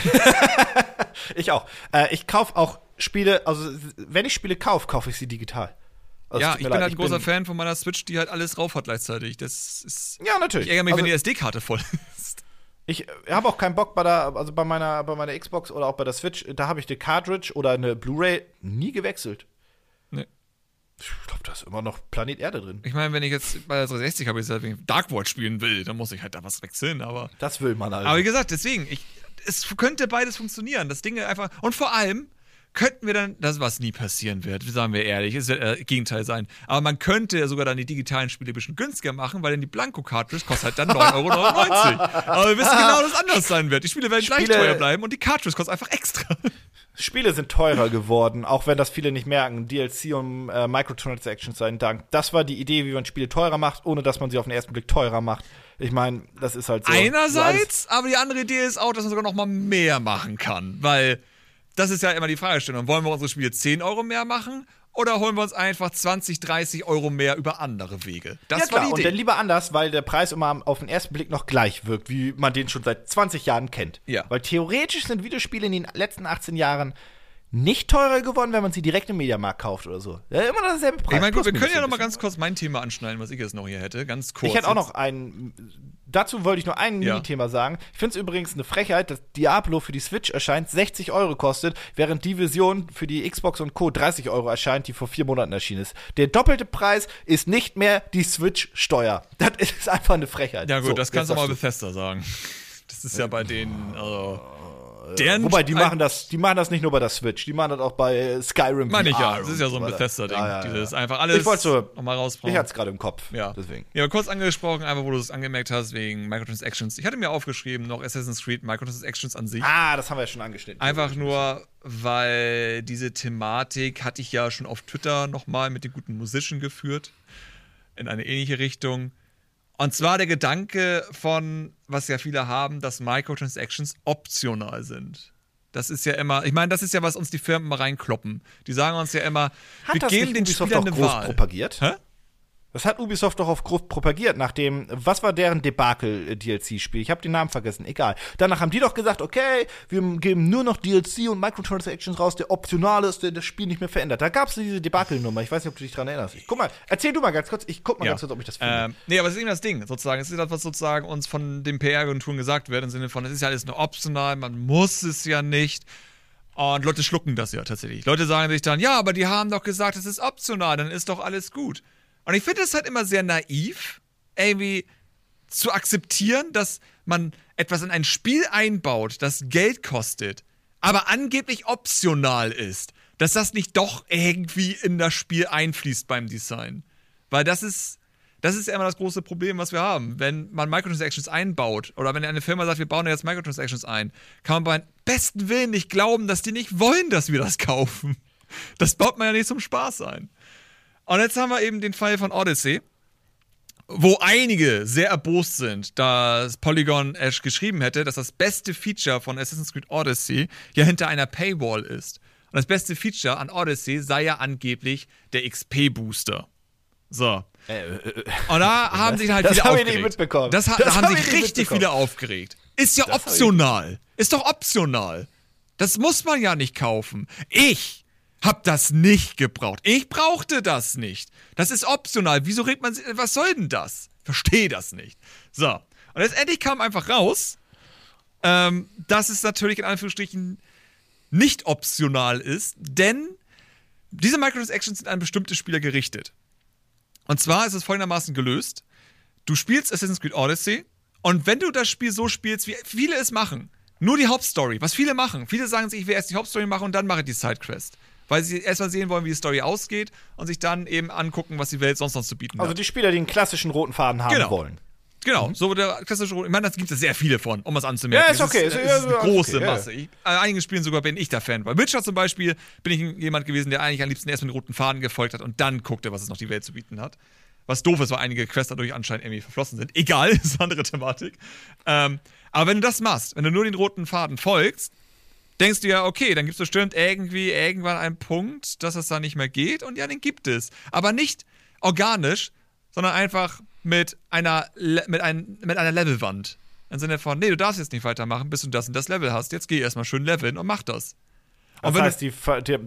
Ich auch. Äh, ich kaufe auch Spiele, also wenn ich Spiele kaufe, kaufe ich sie digital. Also, ja, ich bin leid, halt ein großer Fan von meiner Switch, die halt alles rauf hat gleichzeitig. Das ist. Ja, natürlich. Ich ärgere mich, also, wenn die SD-Karte voll ist. Ich habe auch keinen Bock bei der, also bei meiner, bei meiner Xbox oder auch bei der Switch, da habe ich eine Cartridge oder eine Blu-ray nie gewechselt. Nee. Ich glaube, da ist immer noch Planet Erde drin. Ich meine, wenn ich jetzt bei der 360 habe, ich ich Dark World spielen will, dann muss ich halt da was wechseln, aber. Das will man halt. Aber wie gesagt, deswegen, ich, es könnte beides funktionieren. Das Ding einfach. Und vor allem könnten wir dann, das was nie passieren wird, sagen wir ehrlich, es wird äh, Gegenteil sein. Aber man könnte ja sogar dann die digitalen Spiele ein bisschen günstiger machen, weil dann die Blanko-Cartridge kostet halt dann 9,99 Euro. Aber wir wissen genau, dass es anders sein wird. Die Spiele werden gleich Spiele- teuer bleiben und die Cartridge kostet einfach extra. Spiele sind teurer geworden, auch wenn das viele nicht merken. DLC und äh, Microtransactions sei Dank. Das war die Idee, wie man Spiele teurer macht, ohne dass man sie auf den ersten Blick teurer macht. Ich meine, das ist halt so. so Einerseits, aber die andere Idee ist auch, dass man sogar noch mal mehr machen kann, weil das ist ja immer die Fragestellung. Wollen wir unsere Spiele 10 Euro mehr machen oder holen wir uns einfach 20, 30 Euro mehr über andere Wege? Das ja, klar, war die und Idee. dann lieber anders, weil der Preis immer auf den ersten Blick noch gleich wirkt, wie man den schon seit 20 Jahren kennt. Ja. Weil theoretisch sind Videospiele in den letzten 18 Jahren nicht teurer geworden, wenn man sie direkt im Mediamarkt kauft oder so. Ja, immer dasselbe Preis. Ich meine, gut, wir können ja noch mal ganz kurz mein Thema anschneiden, was ich jetzt noch hier hätte. Ganz kurz. Ich hätte auch noch ein. Dazu wollte ich nur ein Ja. Minithema sagen. Ich finde es übrigens eine Frechheit, dass Diablo für die Switch erscheint, 60 Euro kostet, während die Version für die Xbox und Co. 30 Euro erscheint, die vor vier Monaten erschienen ist. Der doppelte Preis ist nicht mehr die Switch-Steuer. Das ist einfach eine Frechheit. Ja, gut, So, das kannst du mal. Bethesda sagen. Das ist ja bei denen, also. Deren Wobei, die machen das, die machen das nicht nur bei der Switch, die machen das auch bei äh, Skyrim. Meine ich ja. VR Das ist ja so ein. Bethesda-Ding. Ja, ja, ja. Dieses einfach alles Ich wollte nochmal rausbringen. Ich hatte es gerade im Kopf. Ja. Deswegen. Ja, kurz angesprochen, einfach wo du es angemerkt hast, wegen Microtransactions. Ich hatte mir aufgeschrieben, noch Assassin's Creed Microtransactions an sich. Ah, das haben wir ja schon angeschnitten. Einfach nur, weil diese Thematik hatte ich ja schon auf Twitter nochmal mit dem guten Musician geführt. In eine ähnliche Richtung. Und zwar der Gedanke von, was ja viele haben, dass Microtransactions optional sind. Das ist ja immer, ich meine, das ist ja, was uns die Firmen immer reinkloppen. Die sagen uns ja immer, Hat wir geben den Ubisoft Spielern eine Wahl. propagiert? Hä? Das hat Ubisoft doch auf groß propagiert, nachdem, was war deren Debakel-DLC-Spiel? Ich habe den Namen vergessen, egal. Danach haben die doch gesagt, okay, wir geben nur noch DLC und Microtransactions raus, der optional ist, der das Spiel nicht mehr verändert. Da gab es diese Debakel-Nummer, ich weiß nicht, ob du dich dran erinnerst. Ich, guck mal, erzähl du mal ganz kurz, ich guck mal Ja. ganz kurz, ob ich das finde. Ähm, nee, aber es ist eben das Ding, sozusagen. Es ist das, was sozusagen uns von den PR-Agenturen gesagt wird, im Sinne von, es ist ja alles nur optional, man muss es ja nicht. Und Leute schlucken das ja tatsächlich. Leute sagen sich dann, ja, aber die haben doch gesagt, es ist optional, dann ist doch alles gut. Und ich finde es halt immer sehr naiv, irgendwie zu akzeptieren, dass man etwas in ein Spiel einbaut, das Geld kostet, aber angeblich optional ist. Dass das nicht doch irgendwie in das Spiel einfließt beim Design. Weil das ist, das ist ja immer das große Problem, was wir haben. Wenn man Microtransactions einbaut oder wenn eine Firma sagt, wir bauen jetzt Microtransactions ein, kann man beim besten Willen nicht glauben, dass die nicht wollen, dass wir das kaufen. Das baut man ja nicht zum Spaß ein. Und jetzt haben wir eben den Fall von Odyssey, wo einige sehr erbost sind, dass Polygon Ash geschrieben hätte, dass das beste Feature von Assassin's Creed Odyssey ja hinter einer Paywall ist. Und das beste Feature an Odyssey sei ja angeblich der XP-Booster. So. Und da haben sich halt Das viele hab ich aufgeregt. nicht mitbekommen. Das, ha Das da haben hab sich ich richtig viele aufgeregt. Ist ja Das ich- optional. Ist doch optional. Das muss man ja nicht kaufen. Ich hab das nicht gebraucht. Ich brauchte das nicht. Das ist optional. Wieso redet man, was soll denn das? Verstehe das nicht. So. Und letztendlich kam einfach raus, ähm, dass es natürlich in Anführungsstrichen nicht optional ist, denn diese Microtransactions sind an bestimmte Spieler gerichtet. Und zwar ist es folgendermaßen gelöst. Du spielst Assassin's Creed Odyssey und wenn du das Spiel so spielst, wie viele es machen, nur die Hauptstory, was viele machen, viele sagen sich, ich will erst die Hauptstory machen und dann mache ich die Sidequest. Weil sie erstmal sehen wollen, wie die Story ausgeht und sich dann eben angucken, was die Welt sonst noch zu bieten Also hat. die Spieler, die einen klassischen roten Faden haben Genau. wollen. Genau, so der klassische Ich meine, das gibt es sehr viele von, um es anzumerken. Ja, ist Es okay, Es ist- ist, ja, eine große okay. Masse. Ich, an einigen Spielen sogar bin ich der Fan. Bei Witcher zum Beispiel bin ich jemand gewesen, der eigentlich am liebsten erst mit den roten Faden gefolgt hat und dann guckte, was es noch die Welt zu bieten hat. Was doof ist, weil einige Quests dadurch anscheinend irgendwie verflossen sind. Egal, ist eine andere Thematik. Ähm, aber wenn du das machst, wenn du nur den roten Faden folgst, denkst du ja, okay, dann gibt es bestimmt irgendwie irgendwann einen Punkt, dass es da nicht mehr geht und ja, den gibt es. Aber nicht organisch, sondern einfach mit einer, Le mit ein, mit einer Levelwand. Im Sinne von, nee, du darfst jetzt nicht weitermachen, bis du das und das Level hast. Jetzt geh erstmal schön leveln und mach das. Und Das heißt, die,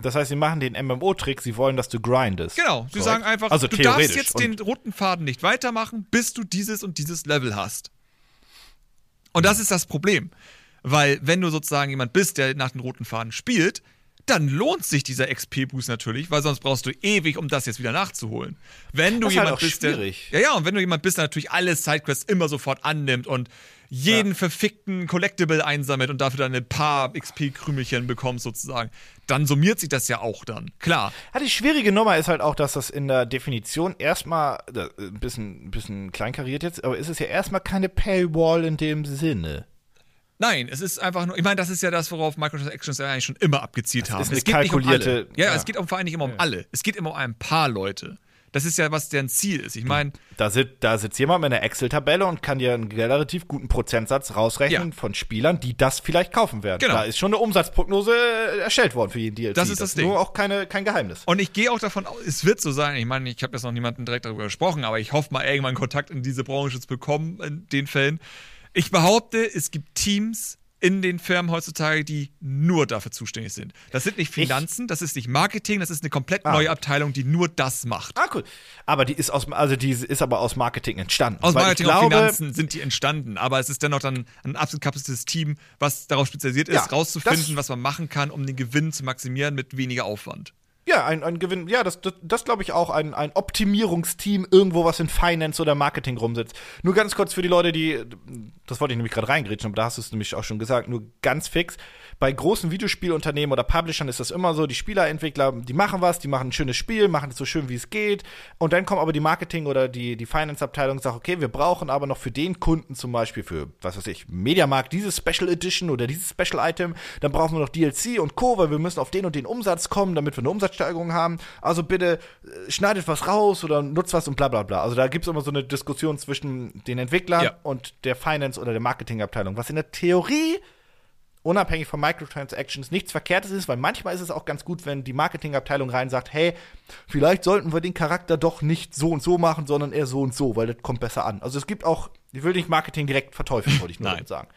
das heißt, sie machen den MMO-Trick, sie wollen, dass du grindest. Genau, sie sagen einfach, also du darfst jetzt den roten Faden nicht weitermachen, bis du dieses und dieses Level hast. Und das ist das Problem. Weil, wenn du sozusagen jemand bist, der nach den roten Faden spielt, dann lohnt sich dieser XP-Boost natürlich, weil sonst brauchst du ewig, um das jetzt wieder nachzuholen. Wenn du Das halt jemand auch bist, der. schwierig. Ja, ja, und wenn du jemand bist, der natürlich alle Sidequests immer sofort annimmt und jeden verfickten Collectible einsammelt und dafür dann ein paar XP-Krümelchen bekommst, sozusagen, dann summiert sich das ja auch dann. Klar. Ja, die schwierige Nummer ist halt auch, dass das in der Definition erstmal, äh, ein bisschen, ein bisschen kleinkariert jetzt, aber ist es ja erstmal keine Paywall in dem Sinne. Nein, es ist einfach nur, ich meine, das ist ja das, worauf Microtransactions ja eigentlich schon immer abgezielt haben. ist eine es geht nicht um kalkulierte- alle. Ja, ja. es geht vor allem nicht immer um alle. Es geht immer um ein paar Leute. Das ist ja, was deren Ziel ist. Ich meine, Da, sit, da sitzt jemand mit einer Excel-Tabelle und kann dir einen relativ guten Prozentsatz rausrechnen Ja. von Spielern, die das vielleicht kaufen werden. Genau. Da ist schon eine Umsatzprognose äh, erstellt worden für jeden DLC. Das ist das ist Ding. nur auch keine, kein Geheimnis. und ich gehe auch davon aus, es wird so sein. Ich meine, ich habe jetzt noch niemanden direkt darüber gesprochen, aber ich hoffe mal irgendwann Kontakt in diese Branche zu bekommen, in den Fällen. Ich behaupte, es gibt Teams in den Firmen heutzutage, die nur dafür zuständig sind. Das sind nicht Finanzen, das ist nicht Marketing, das ist eine komplett Ah. neue Abteilung, die nur das macht. Ah, cool. Aber die ist aus, also die ist aber aus Marketing entstanden. Aus Marketing ich und glaube, Finanzen sind die entstanden, aber es ist dennoch dann ein absolut kapazitives Team, was darauf spezialisiert ist, Ja, rauszufinden, was man machen kann, um den Gewinn zu maximieren mit weniger Aufwand. Ja, ein, ein Gewinn, ja, das, das, das glaube ich auch, ein, ein Optimierungsteam irgendwo, was in Finance oder Marketing rumsitzt. Nur ganz kurz für die Leute, die, das wollte ich nämlich gerade reingrätschen, aber da hast du es nämlich auch schon gesagt, nur ganz fix. Bei großen Videospielunternehmen oder Publishern ist das immer so, die Spielerentwickler, die machen was, die machen ein schönes Spiel, machen es so schön, wie es geht. Und dann kommt aber die Marketing- oder die, die Finance-Abteilung und sagt, okay, wir brauchen aber noch für den Kunden zum Beispiel, für, was weiß ich, Mediamarkt, dieses Special Edition oder dieses Special Item, dann brauchen wir noch DLC und Co., weil wir müssen auf den und den Umsatz kommen, damit wir eine Umsatzsteigerung haben. Also bitte äh, schneidet was raus oder nutzt was und bla bla bla. Also da gibt es immer so eine Diskussion zwischen den Entwicklern Ja. und der Finance- oder der Marketingabteilung, was in der Theorie unabhängig von Microtransactions nichts Verkehrtes ist, weil manchmal ist es auch ganz gut, wenn die Marketingabteilung rein sagt, hey, vielleicht sollten wir den Charakter doch nicht so und so machen, sondern eher so und so, weil das kommt besser an. Also es gibt auch, ich will nicht Marketing direkt verteufeln, wollte ich nur Nein. damit sagen.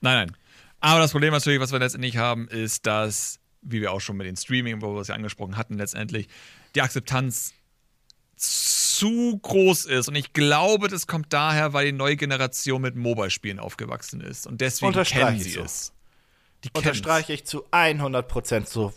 Nein, nein. Aber das Problem natürlich, was wir letztendlich haben, ist, dass, wie wir auch schon mit den Streaming, wo wir es ja angesprochen hatten, letztendlich die Akzeptanz zu groß ist. Und ich glaube, das kommt daher, weil die neue Generation mit Mobile-Spielen aufgewachsen ist. Und deswegen Unterstreiche kennen sie so. es. Die. Unterstreiche ich zu 100% so.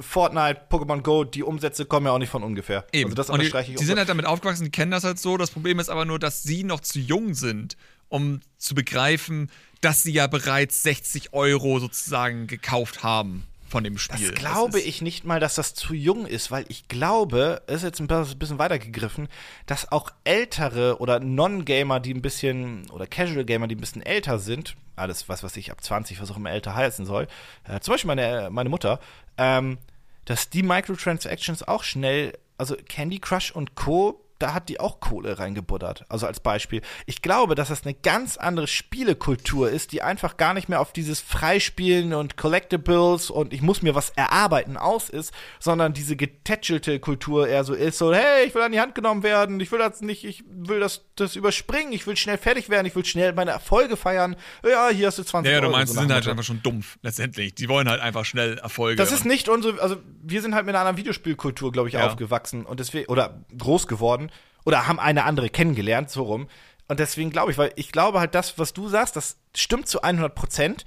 Fortnite, Pokémon Go, die Umsätze kommen ja auch nicht von ungefähr. Eben. Also das und die, unterstreiche ich die sind halt damit aufgewachsen, die kennen das halt so. Das Problem ist aber nur, dass sie noch zu jung sind, um zu begreifen, dass sie ja bereits 60 Euro sozusagen gekauft haben von dem Spiel. Das glaube ist- ich nicht mal, dass das zu jung ist, weil ich glaube, ist jetzt ein bisschen weitergegriffen, dass auch ältere oder Non-Gamer, die ein bisschen, oder Casual-Gamer, die ein bisschen älter sind, alles, was weiß ich, ab 20, was auch immer älter heißen soll, äh, zum Beispiel meine, meine Mutter, ähm, dass die Microtransactions auch schnell, also Candy Crush und Co., da hat die auch Kohle reingebuttert. Also als Beispiel. Ich glaube, dass das eine ganz andere Spielekultur ist, die einfach gar nicht mehr auf dieses Freispielen und Collectibles und ich muss mir was erarbeiten aus ist, sondern diese getätschelte Kultur eher so ist, so, hey, ich will an die Hand genommen werden, ich will das nicht, ich will das, das überspringen, ich will schnell fertig werden, ich will schnell meine Erfolge feiern. Ja, hier hast du 20 Ja, ja, du meinst, so nach sind halt einfach schon dumpf, letztendlich. Die wollen halt einfach schnell Erfolge. Das ist nicht unsere, also wir sind halt mit einer anderen Videospielkultur, glaube ich, Ja. aufgewachsen und deswegen, oder groß geworden oder haben eine andere kennengelernt, so rum. Und deswegen glaube ich, weil ich glaube halt, das, was du sagst, das stimmt zu 100 Prozent.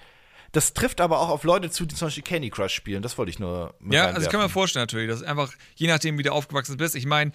Das trifft aber auch auf Leute zu, die zum Beispiel Candy Crush spielen. Das wollte ich nur mit Ja, also ich kann mir vorstellen natürlich, dass einfach, je nachdem, wie du aufgewachsen bist, ich meine,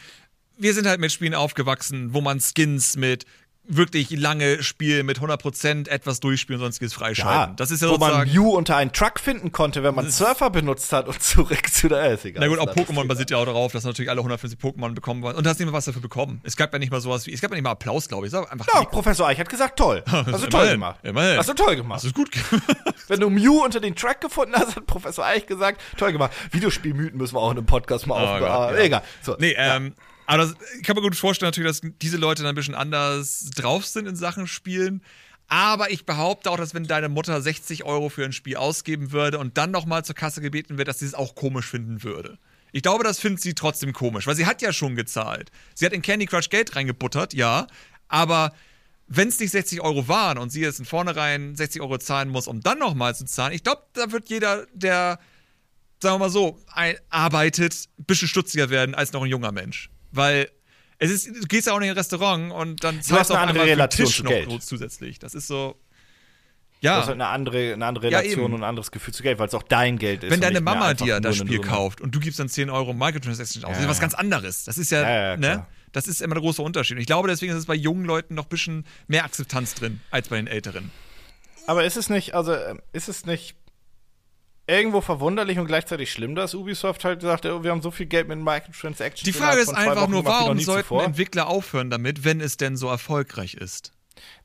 wir sind halt mit Spielen aufgewachsen, wo man Skins mit wirklich lange Spielen mit 100% etwas durchspielen und sonstiges freischalten. das ist ja wo man. Mew unter einen Truck finden konnte, wenn man Surfer benutzt hat und zurück zu der, ist egal. Na gut, auch Pokémon basiert ja auch darauf, dass natürlich alle 150 Pokémon bekommen wollen. Und da hast du nicht mal was dafür bekommen. Es gab ja nicht mal sowas wie, es gab ja nicht mal Applaus, glaube ich. Es einfach Ja, Professor Eich hat gesagt, toll. Hast du toll gemacht. immerhin. Hast du toll gemacht. Das ist gut gemacht. Wenn du Mew unter den Track gefunden hast, hat Professor Eich gesagt, toll gemacht. Videospielmythen müssen wir auch in einem Podcast mal Oh aufbewahren. Gott, Aber ja. Egal. So. Nee, ähm, aber das, ich kann mir gut vorstellen natürlich, dass diese Leute dann ein bisschen anders drauf sind in Sachen Spielen. Aber ich behaupte auch, dass wenn deine Mutter 60 Euro für ein Spiel ausgeben würde und dann nochmal zur Kasse gebeten wird, dass sie es auch komisch finden würde. Ich glaube, das findet sie trotzdem komisch, weil sie hat ja schon gezahlt. Sie hat in Candy Crush Geld reingebuttert, ja, aber wenn es nicht 60 Euro waren und sie jetzt in vornherein 60 Euro zahlen muss, um dann nochmal zu zahlen, ich glaube, da wird jeder, der, sagen wir mal so, arbeitet, ein bisschen stutziger werden als noch ein junger Mensch. Weil es ist, du gehst ja auch nicht in ein Restaurant und dann hast zahlst du eine auf andere Relation Tisch zu noch Geld. groß zusätzlich. Das ist so. Ja, hast halt eine andere, eine andere Ja, Relation eben. und ein anderes Gefühl zu Geld, weil es auch dein Geld ist. wenn deine Mama dir das eine Spiel Summe. kauft und du gibst dann 10 Euro Microtransaction aus, das ist Ja, was ja. ganz anderes. Das ist ja, Ja, ja, ne? Das ist immer der große Unterschied. Und ich glaube, deswegen ist es bei jungen Leuten noch ein bisschen mehr Akzeptanz drin als bei den Älteren. Aber ist es nicht, also ähm, ist es nicht irgendwo verwunderlich und gleichzeitig schlimm, dass Ubisoft halt sagt, oh, wir haben so viel Geld mit Microtransactions. Die Frage ist einfach Wochen nur, gemacht warum sollten zuvor? Entwickler aufhören damit, wenn es denn so erfolgreich ist?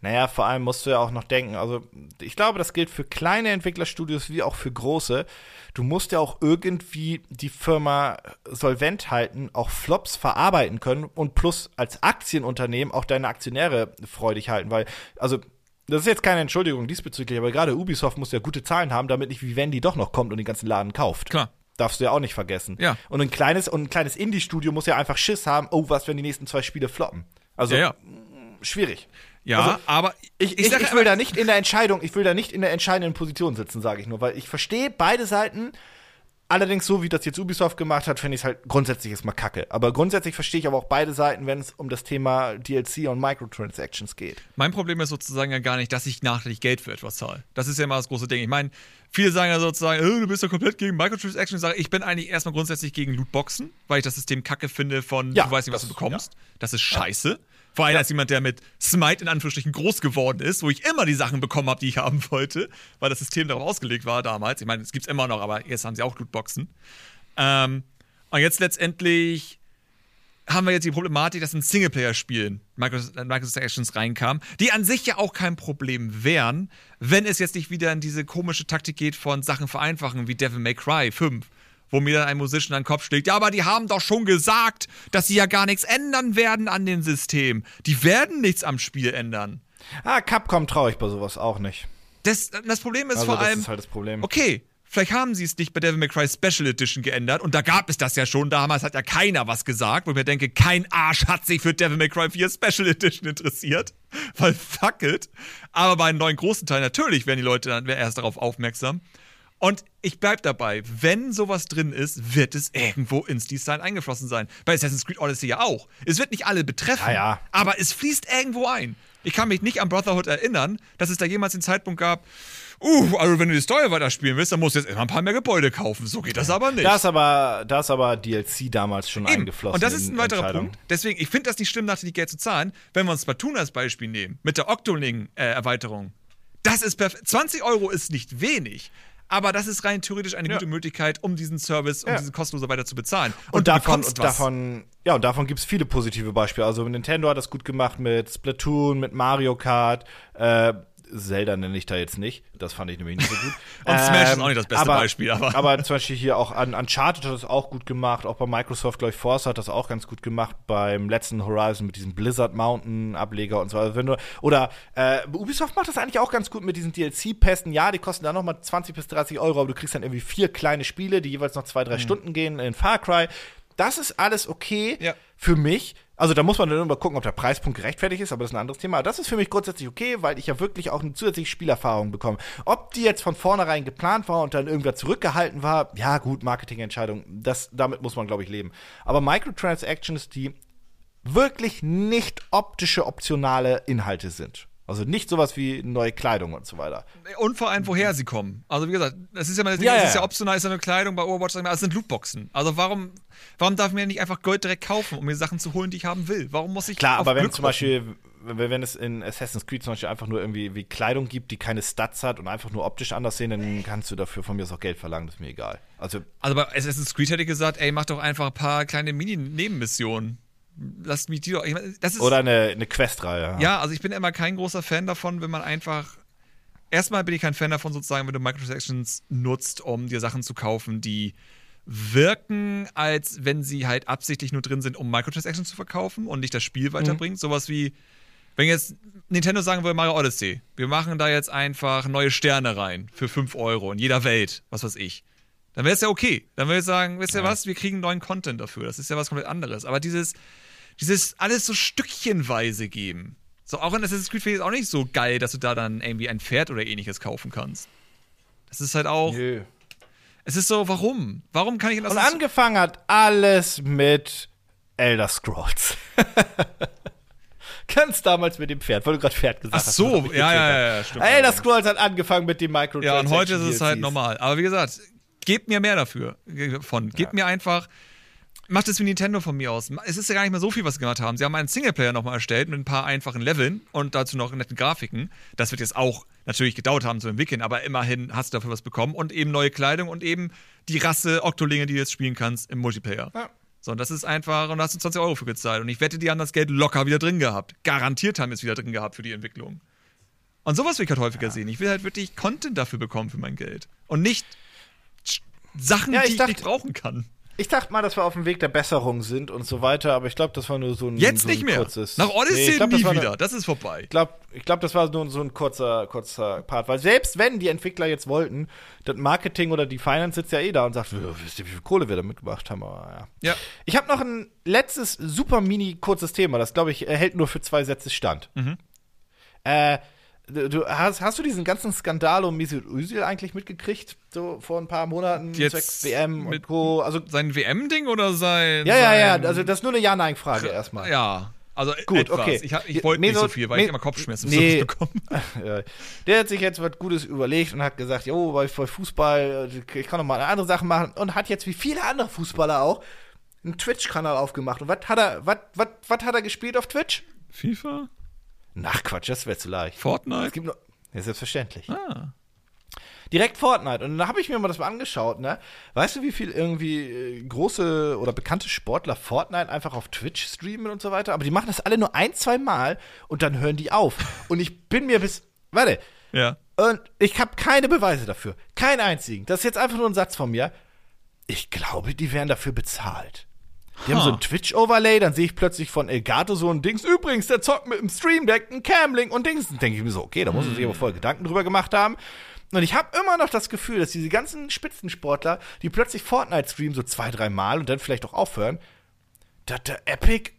Naja, vor allem musst du ja auch noch denken, also ich glaube, das gilt für kleine Entwicklerstudios wie auch für große. Du musst ja auch irgendwie die Firma solvent halten, auch Flops verarbeiten können und plus als Aktienunternehmen auch deine Aktionäre freudig halten, weil, also das ist jetzt keine Entschuldigung diesbezüglich, aber gerade Ubisoft muss ja gute Zahlen haben, damit nicht Vivendi doch noch kommt und den ganzen Laden kauft. Klar. Darfst du ja auch nicht vergessen. Ja. Und ein kleines, und ein kleines Indie-Studio muss ja einfach Schiss haben, oh, was, wenn die nächsten zwei Spiele floppen. Also, Ja, ja. schwierig. Ja, Also, aber Ich, ich, ich, aber- will da nicht in der Entscheidung, ich will da nicht in der entscheidenden Position sitzen, sage ich nur, weil ich verstehe beide Seiten. Allerdings, so wie das jetzt Ubisoft gemacht hat, finde ich es halt grundsätzlich erstmal kacke. Aber grundsätzlich verstehe ich aber auch beide Seiten, wenn es um das Thema DLC und Microtransactions geht. Mein Problem ist sozusagen ja gar nicht, dass ich nachträglich Geld für etwas zahle. Das ist ja immer das große Ding. Ich meine, viele sagen ja sozusagen, äh, du bist ja komplett gegen Microtransactions. Ich sage, ich bin eigentlich erstmal grundsätzlich gegen Lootboxen, weil ich das System kacke finde von, Ja, du weißt nicht, was das- du bekommst. Das ist scheiße. Vor allem als jemand, der mit Smite in Anführungsstrichen groß geworden ist, wo ich immer die Sachen bekommen habe, die ich haben wollte, weil das System darauf ausgelegt war damals. Ich meine, es gibt's immer noch, aber jetzt haben sie auch Lootboxen. Ähm, und jetzt letztendlich haben wir jetzt die Problematik, dass in Singleplayer-Spielen Microtransactions reinkamen, die an sich ja auch kein Problem wären, wenn es jetzt nicht wieder in diese komische Taktik geht von Sachen vereinfachen, wie Devil May Cry 5, wo mir dann ein Musician an den Kopf schlägt, ja, aber die haben doch schon gesagt, dass sie ja gar nichts ändern werden an dem System. Die werden nichts am Spiel ändern. Ah, Capcom traue ich bei sowas auch nicht. Das, das Problem ist Also, vor das allem, ist halt das Problem. okay, vielleicht haben sie es nicht bei Devil May Cry Special Edition geändert und da gab es das ja schon. Damals hat ja keiner was gesagt, wo ich mir denke, kein Arsch hat sich für Devil May Cry 4 Special Edition interessiert, weil fuck it. Aber bei einem neuen großen Teil natürlich werden die Leute dann erst darauf aufmerksam. Und ich bleib dabei, wenn sowas drin ist, wird es irgendwo ins Design eingeflossen sein. Bei Assassin's Creed Odyssey ja auch. Es wird nicht alle betreffen, Ja, ja. aber es fließt irgendwo ein. Ich kann mich nicht an Brotherhood erinnern, dass es da jemals den Zeitpunkt gab, uh, also wenn du die Story weiterspielen willst, dann musst du jetzt immer ein paar mehr Gebäude kaufen. So geht das aber nicht. Da ist aber, da ist aber DLC damals schon Eben. eingeflossen. Und das ist in ein weiterer. Punkt. Deswegen, ich finde das nicht schlimm, nachträglich Geld zu zahlen. Wenn wir uns Splatoon als Beispiel nehmen, mit der Octoling-Erweiterung, das ist perfekt. 20 Euro ist nicht wenig. Aber das ist rein theoretisch eine Ja. gute Möglichkeit, um diesen Service, um Ja. diese kostenlose weiter zu bezahlen. Und, davon, und was. davon, ja, und davon gibt es viele positive Beispiele. Also Nintendo hat das gut gemacht mit Splatoon, mit Mario Kart, äh, Zelda nenne ich da jetzt nicht. Das fand ich nämlich nicht so gut. Und Smash ist auch nicht das beste aber, Beispiel, aber- aber zum Beispiel hier auch an Uncharted hat das auch gut gemacht. Auch bei Microsoft, glaube ich, Forza hat das auch ganz gut gemacht. Beim letzten Horizon mit diesem Blizzard Mountain Ableger und so. Also wenn du, oder äh, Ubisoft macht das eigentlich auch ganz gut mit diesen DLC-Pässen. Ja, die kosten dann nochmal 20 bis 30 Euro, aber du kriegst dann irgendwie vier kleine Spiele, die jeweils noch zwei, drei Stunden gehen in Far Cry. Das ist alles okay Ja. für mich. Also da muss man dann immer gucken, ob der Preispunkt gerechtfertigt ist, aber das ist ein anderes Thema. Aber das ist für mich grundsätzlich okay, weil ich ja wirklich auch eine zusätzliche Spielerfahrung bekomme. Ob die jetzt von vornherein geplant war und dann irgendwer zurückgehalten war, ja gut, Marketingentscheidung, das, damit muss man, glaube ich, leben. Aber Microtransactions, die wirklich nicht optische, optionale Inhalte sind. Also nicht sowas wie neue Kleidung und so weiter. Und vor allem, woher sie kommen. Also, wie gesagt, das ist ja mal das Ding, Ja, ja, ist ja optional, ist ja eine Kleidung bei Overwatch, mal, es sind Lootboxen. Also, warum, warum darf ich mir nicht einfach Gold direkt kaufen, um mir Sachen zu holen, die ich haben will? Warum muss ich Klar, aber wenn Glück zum Beispiel, wenn, wenn es in Assassin's Creed zum Beispiel einfach nur irgendwie wie Kleidung gibt, die keine Stats hat und einfach nur optisch anders sehen, dann kannst du dafür von mir aus auch Geld verlangen, das ist mir egal. Also, Also bei Assassin's Creed hätte ich gesagt, ey, mach doch einfach ein paar kleine Mini-Nebenmissionen. Lasst mich die doch. Ich meine, das ist, oder eine, eine Questreihe. Ja, also ich bin immer kein großer Fan davon, wenn man einfach. Erstmal bin ich kein Fan davon, sozusagen, wenn du Microtransactions nutzt, um dir Sachen zu kaufen, die wirken, als wenn sie halt absichtlich nur drin sind, um Microtransactions zu verkaufen und nicht das Spiel weiterbringt. Sowas wie, wenn jetzt Nintendo sagen würde, Mario Odyssey, wir machen da jetzt einfach neue Sterne rein für 5 Euro in jeder Welt, was weiß ich. Dann wäre es ja okay. Dann würde ich sagen, wisst ihr was, wir kriegen neuen Content dafür. Das ist ja was komplett anderes. Aber dieses, dieses alles so stückchenweise geben. So, auch in Assassin's Creed finde ich es auch nicht so geil, dass du da dann irgendwie ein Pferd oder ähnliches kaufen kannst. Das ist halt auch. Nö. Es ist so, warum? Warum kann ich in Und Assassin's angefangen hat alles mit Elder Scrolls. Ganz damals mit dem Pferd, weil du gerade Pferd gesagt Ach hast. so, was ich ja, ja, ja, ja, stimmt. Elder Scrolls hat angefangen mit dem Ja, Microtransactions. und heute ist es halt normal. Aber wie gesagt, gebt mir mehr dafür. Von. Gebt mir einfach. Macht es wie Nintendo von mir aus. Es ist ja gar nicht mehr so viel, was sie gemacht haben. Sie haben einen Singleplayer nochmal erstellt mit ein paar einfachen Leveln und dazu noch netten Grafiken. Das wird jetzt auch natürlich gedauert haben zu entwickeln, aber immerhin hast du dafür was bekommen und eben neue Kleidung und eben die Rasse Oktolinge, die du jetzt spielen kannst im Multiplayer. Ja. So, und das ist einfach, und da hast du 20 Euro für gezahlt. Und ich wette, die haben das Geld locker wieder drin gehabt. Garantiert haben es wieder drin gehabt für die Entwicklung. Und sowas will ich halt häufiger sehen. Ich will halt wirklich Content dafür bekommen für mein Geld. Und nicht Sachen, Ja, ich die ich dachte- nicht brauchen kann. Ich dachte mal, dass wir auf dem Weg der Besserung sind und so weiter, aber ich glaube, das war nur so ein, Jetzt so ein nicht mehr. kurzes. Nach Nee, Odyssey ich glaub, das nie war wieder. Eine, Das ist vorbei. ich glaube, ich glaub, das war nur so ein kurzer, kurzer Part, weil selbst wenn die Entwickler jetzt wollten, das Marketing oder die Finance sitzt ja eh da und sagt, "Ja, wisst ihr, wie viel Kohle wir damit gemacht haben, aber ja. Ja. Ich habe noch ein letztes super mini kurzes Thema, das glaube ich hält nur für zwei Sätze stand. Mhm. Äh, du, hast, hast du diesen ganzen Skandal um Mesut Özil eigentlich mitgekriegt? So vor ein paar Monaten, Jetzt WM mit- Co. Also, Sein WM-Ding oder sein. ja, ja, ja, also das ist nur eine Ja-Nein-Frage erstmal. Ja. Also Gut, etwas. okay. Ich, ich wollte nicht Mesut- so viel, weil ich Me- immer Kopfschmerzen Nee. bekommen. Der hat sich jetzt was Gutes überlegt und hat gesagt, jo, bei, Fußball, äh, ich kann noch mal eine andere Sache machen und hat jetzt wie viele andere Fußballer auch einen Twitch-Kanal aufgemacht. Und was hat er, was, was, was hat er gespielt auf Twitch? FIFA? Nach Quatsch, das wäre zu leicht. Fortnite? Es gibt noch, ja, selbstverständlich. Ah. Direkt Fortnite. Und da habe ich mir mal das mal angeschaut, ne? Weißt du, wie viel irgendwie äh, große oder bekannte Sportler Fortnite einfach auf Twitch streamen und so weiter? Aber die machen das alle nur ein, zwei Mal und dann hören die auf. Und ich bin mir bis. Warte. Ja. Und ich habe keine Beweise dafür. Keinen einzigen. Das ist jetzt einfach nur ein Satz von mir. Ich glaube, die werden dafür bezahlt. Die haben Ha. so ein Twitch-Overlay, dann sehe ich plötzlich von Elgato so ein Dings. Übrigens, der zockt mit dem Stream Deck, ein Camlink und Dings. Dann denke ich mir so, okay, da muss man sich aber voll Gedanken drüber gemacht haben. Und ich habe immer noch das Gefühl, dass diese ganzen Spitzensportler, die plötzlich Fortnite streamen, so zwei, drei Mal und dann vielleicht auch aufhören, dass der Epic,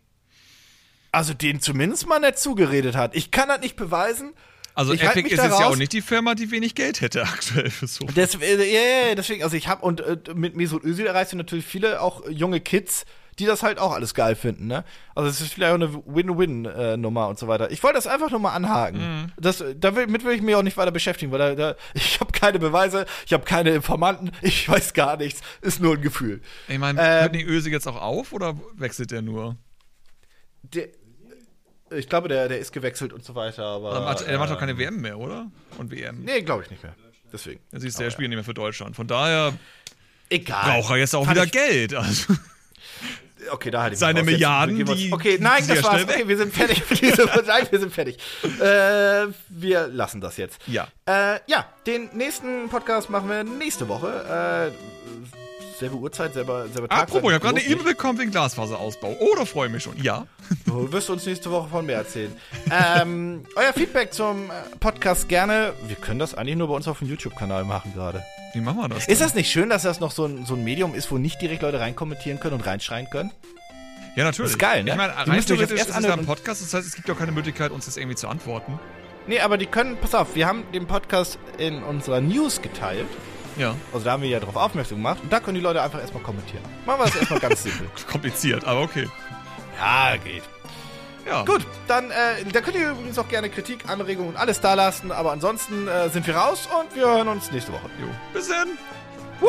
also denen zumindest mal nicht zugeredet hat. Ich kann das nicht beweisen. Also Ich Epic ist jetzt ja auch nicht die Firma, die wenig Geld hätte aktuell für so. Das, äh, ja, ja, deswegen, also ich habe und äh, mit Mesut Özil erreichst du natürlich viele auch junge Kids, die das halt auch alles geil finden, ne? Also es ist vielleicht auch eine Win-Win-Nummer und so weiter. Ich wollte das einfach nur mal anhaken. Das, damit will ich mich auch nicht weiter beschäftigen, weil da, da, ich habe keine Beweise, ich habe keine Informanten, ich weiß gar nichts, ist nur ein Gefühl. Ich meine, Ähm, hört die Öse jetzt auch auf oder wechselt der nur? Der, ich glaube, der, der ist gewechselt und so weiter, aber. er, macht, er macht doch keine WM mehr, oder? Und WM. Nee, glaube ich nicht mehr. Deswegen. Dann siehst du, er spielt nicht mehr für Deutschland. Von daher Egal. braucht er jetzt auch Fand wieder Geld. Also, Okay, da hatte ich Seine. Jetzt Milliarden, die- Okay, nein, das war's. Okay, wir sind fertig. nein, wir sind fertig. Äh, wir lassen das jetzt. Ja. Äh, ja, den nächsten Podcast machen wir nächste Woche. Äh, selbe Uhrzeit, selber, selber Tag. apropos, ich habe gerade eine E-Mail bekommen wegen Glasfaserausbau. Oh, da freue ich mich schon. Ja. Du wirst uns nächste Woche von mehr erzählen. ähm, euer Feedback zum Podcast gerne. Wir können das eigentlich nur bei uns auf dem YouTube-Kanal machen gerade. Wie machen wir das? Ist denn? das nicht schön, dass das noch so ein, so ein Medium ist, wo nicht direkt Leute reinkommentieren können und reinschreien können? Ja, natürlich. Das ist geil, ne? Ich meine, rein theoretisch das ist erst es ja ein. Podcast, das heißt, es gibt ja auch keine Möglichkeit, uns das irgendwie zu antworten. Nee, aber die können, pass auf, wir haben den Podcast in unserer News geteilt. Ja. Also da haben wir ja darauf aufmerksam gemacht. Und da können die Leute einfach erstmal kommentieren. Machen wir das erstmal ganz simpel. Kompliziert, aber okay. Ja, geht. Ja. Gut, dann äh, da könnt ihr übrigens auch gerne Kritik, Anregungen und alles da lassen. Aber ansonsten äh, sind wir raus und wir hören uns nächste Woche. Jo. Bis dann. Woo!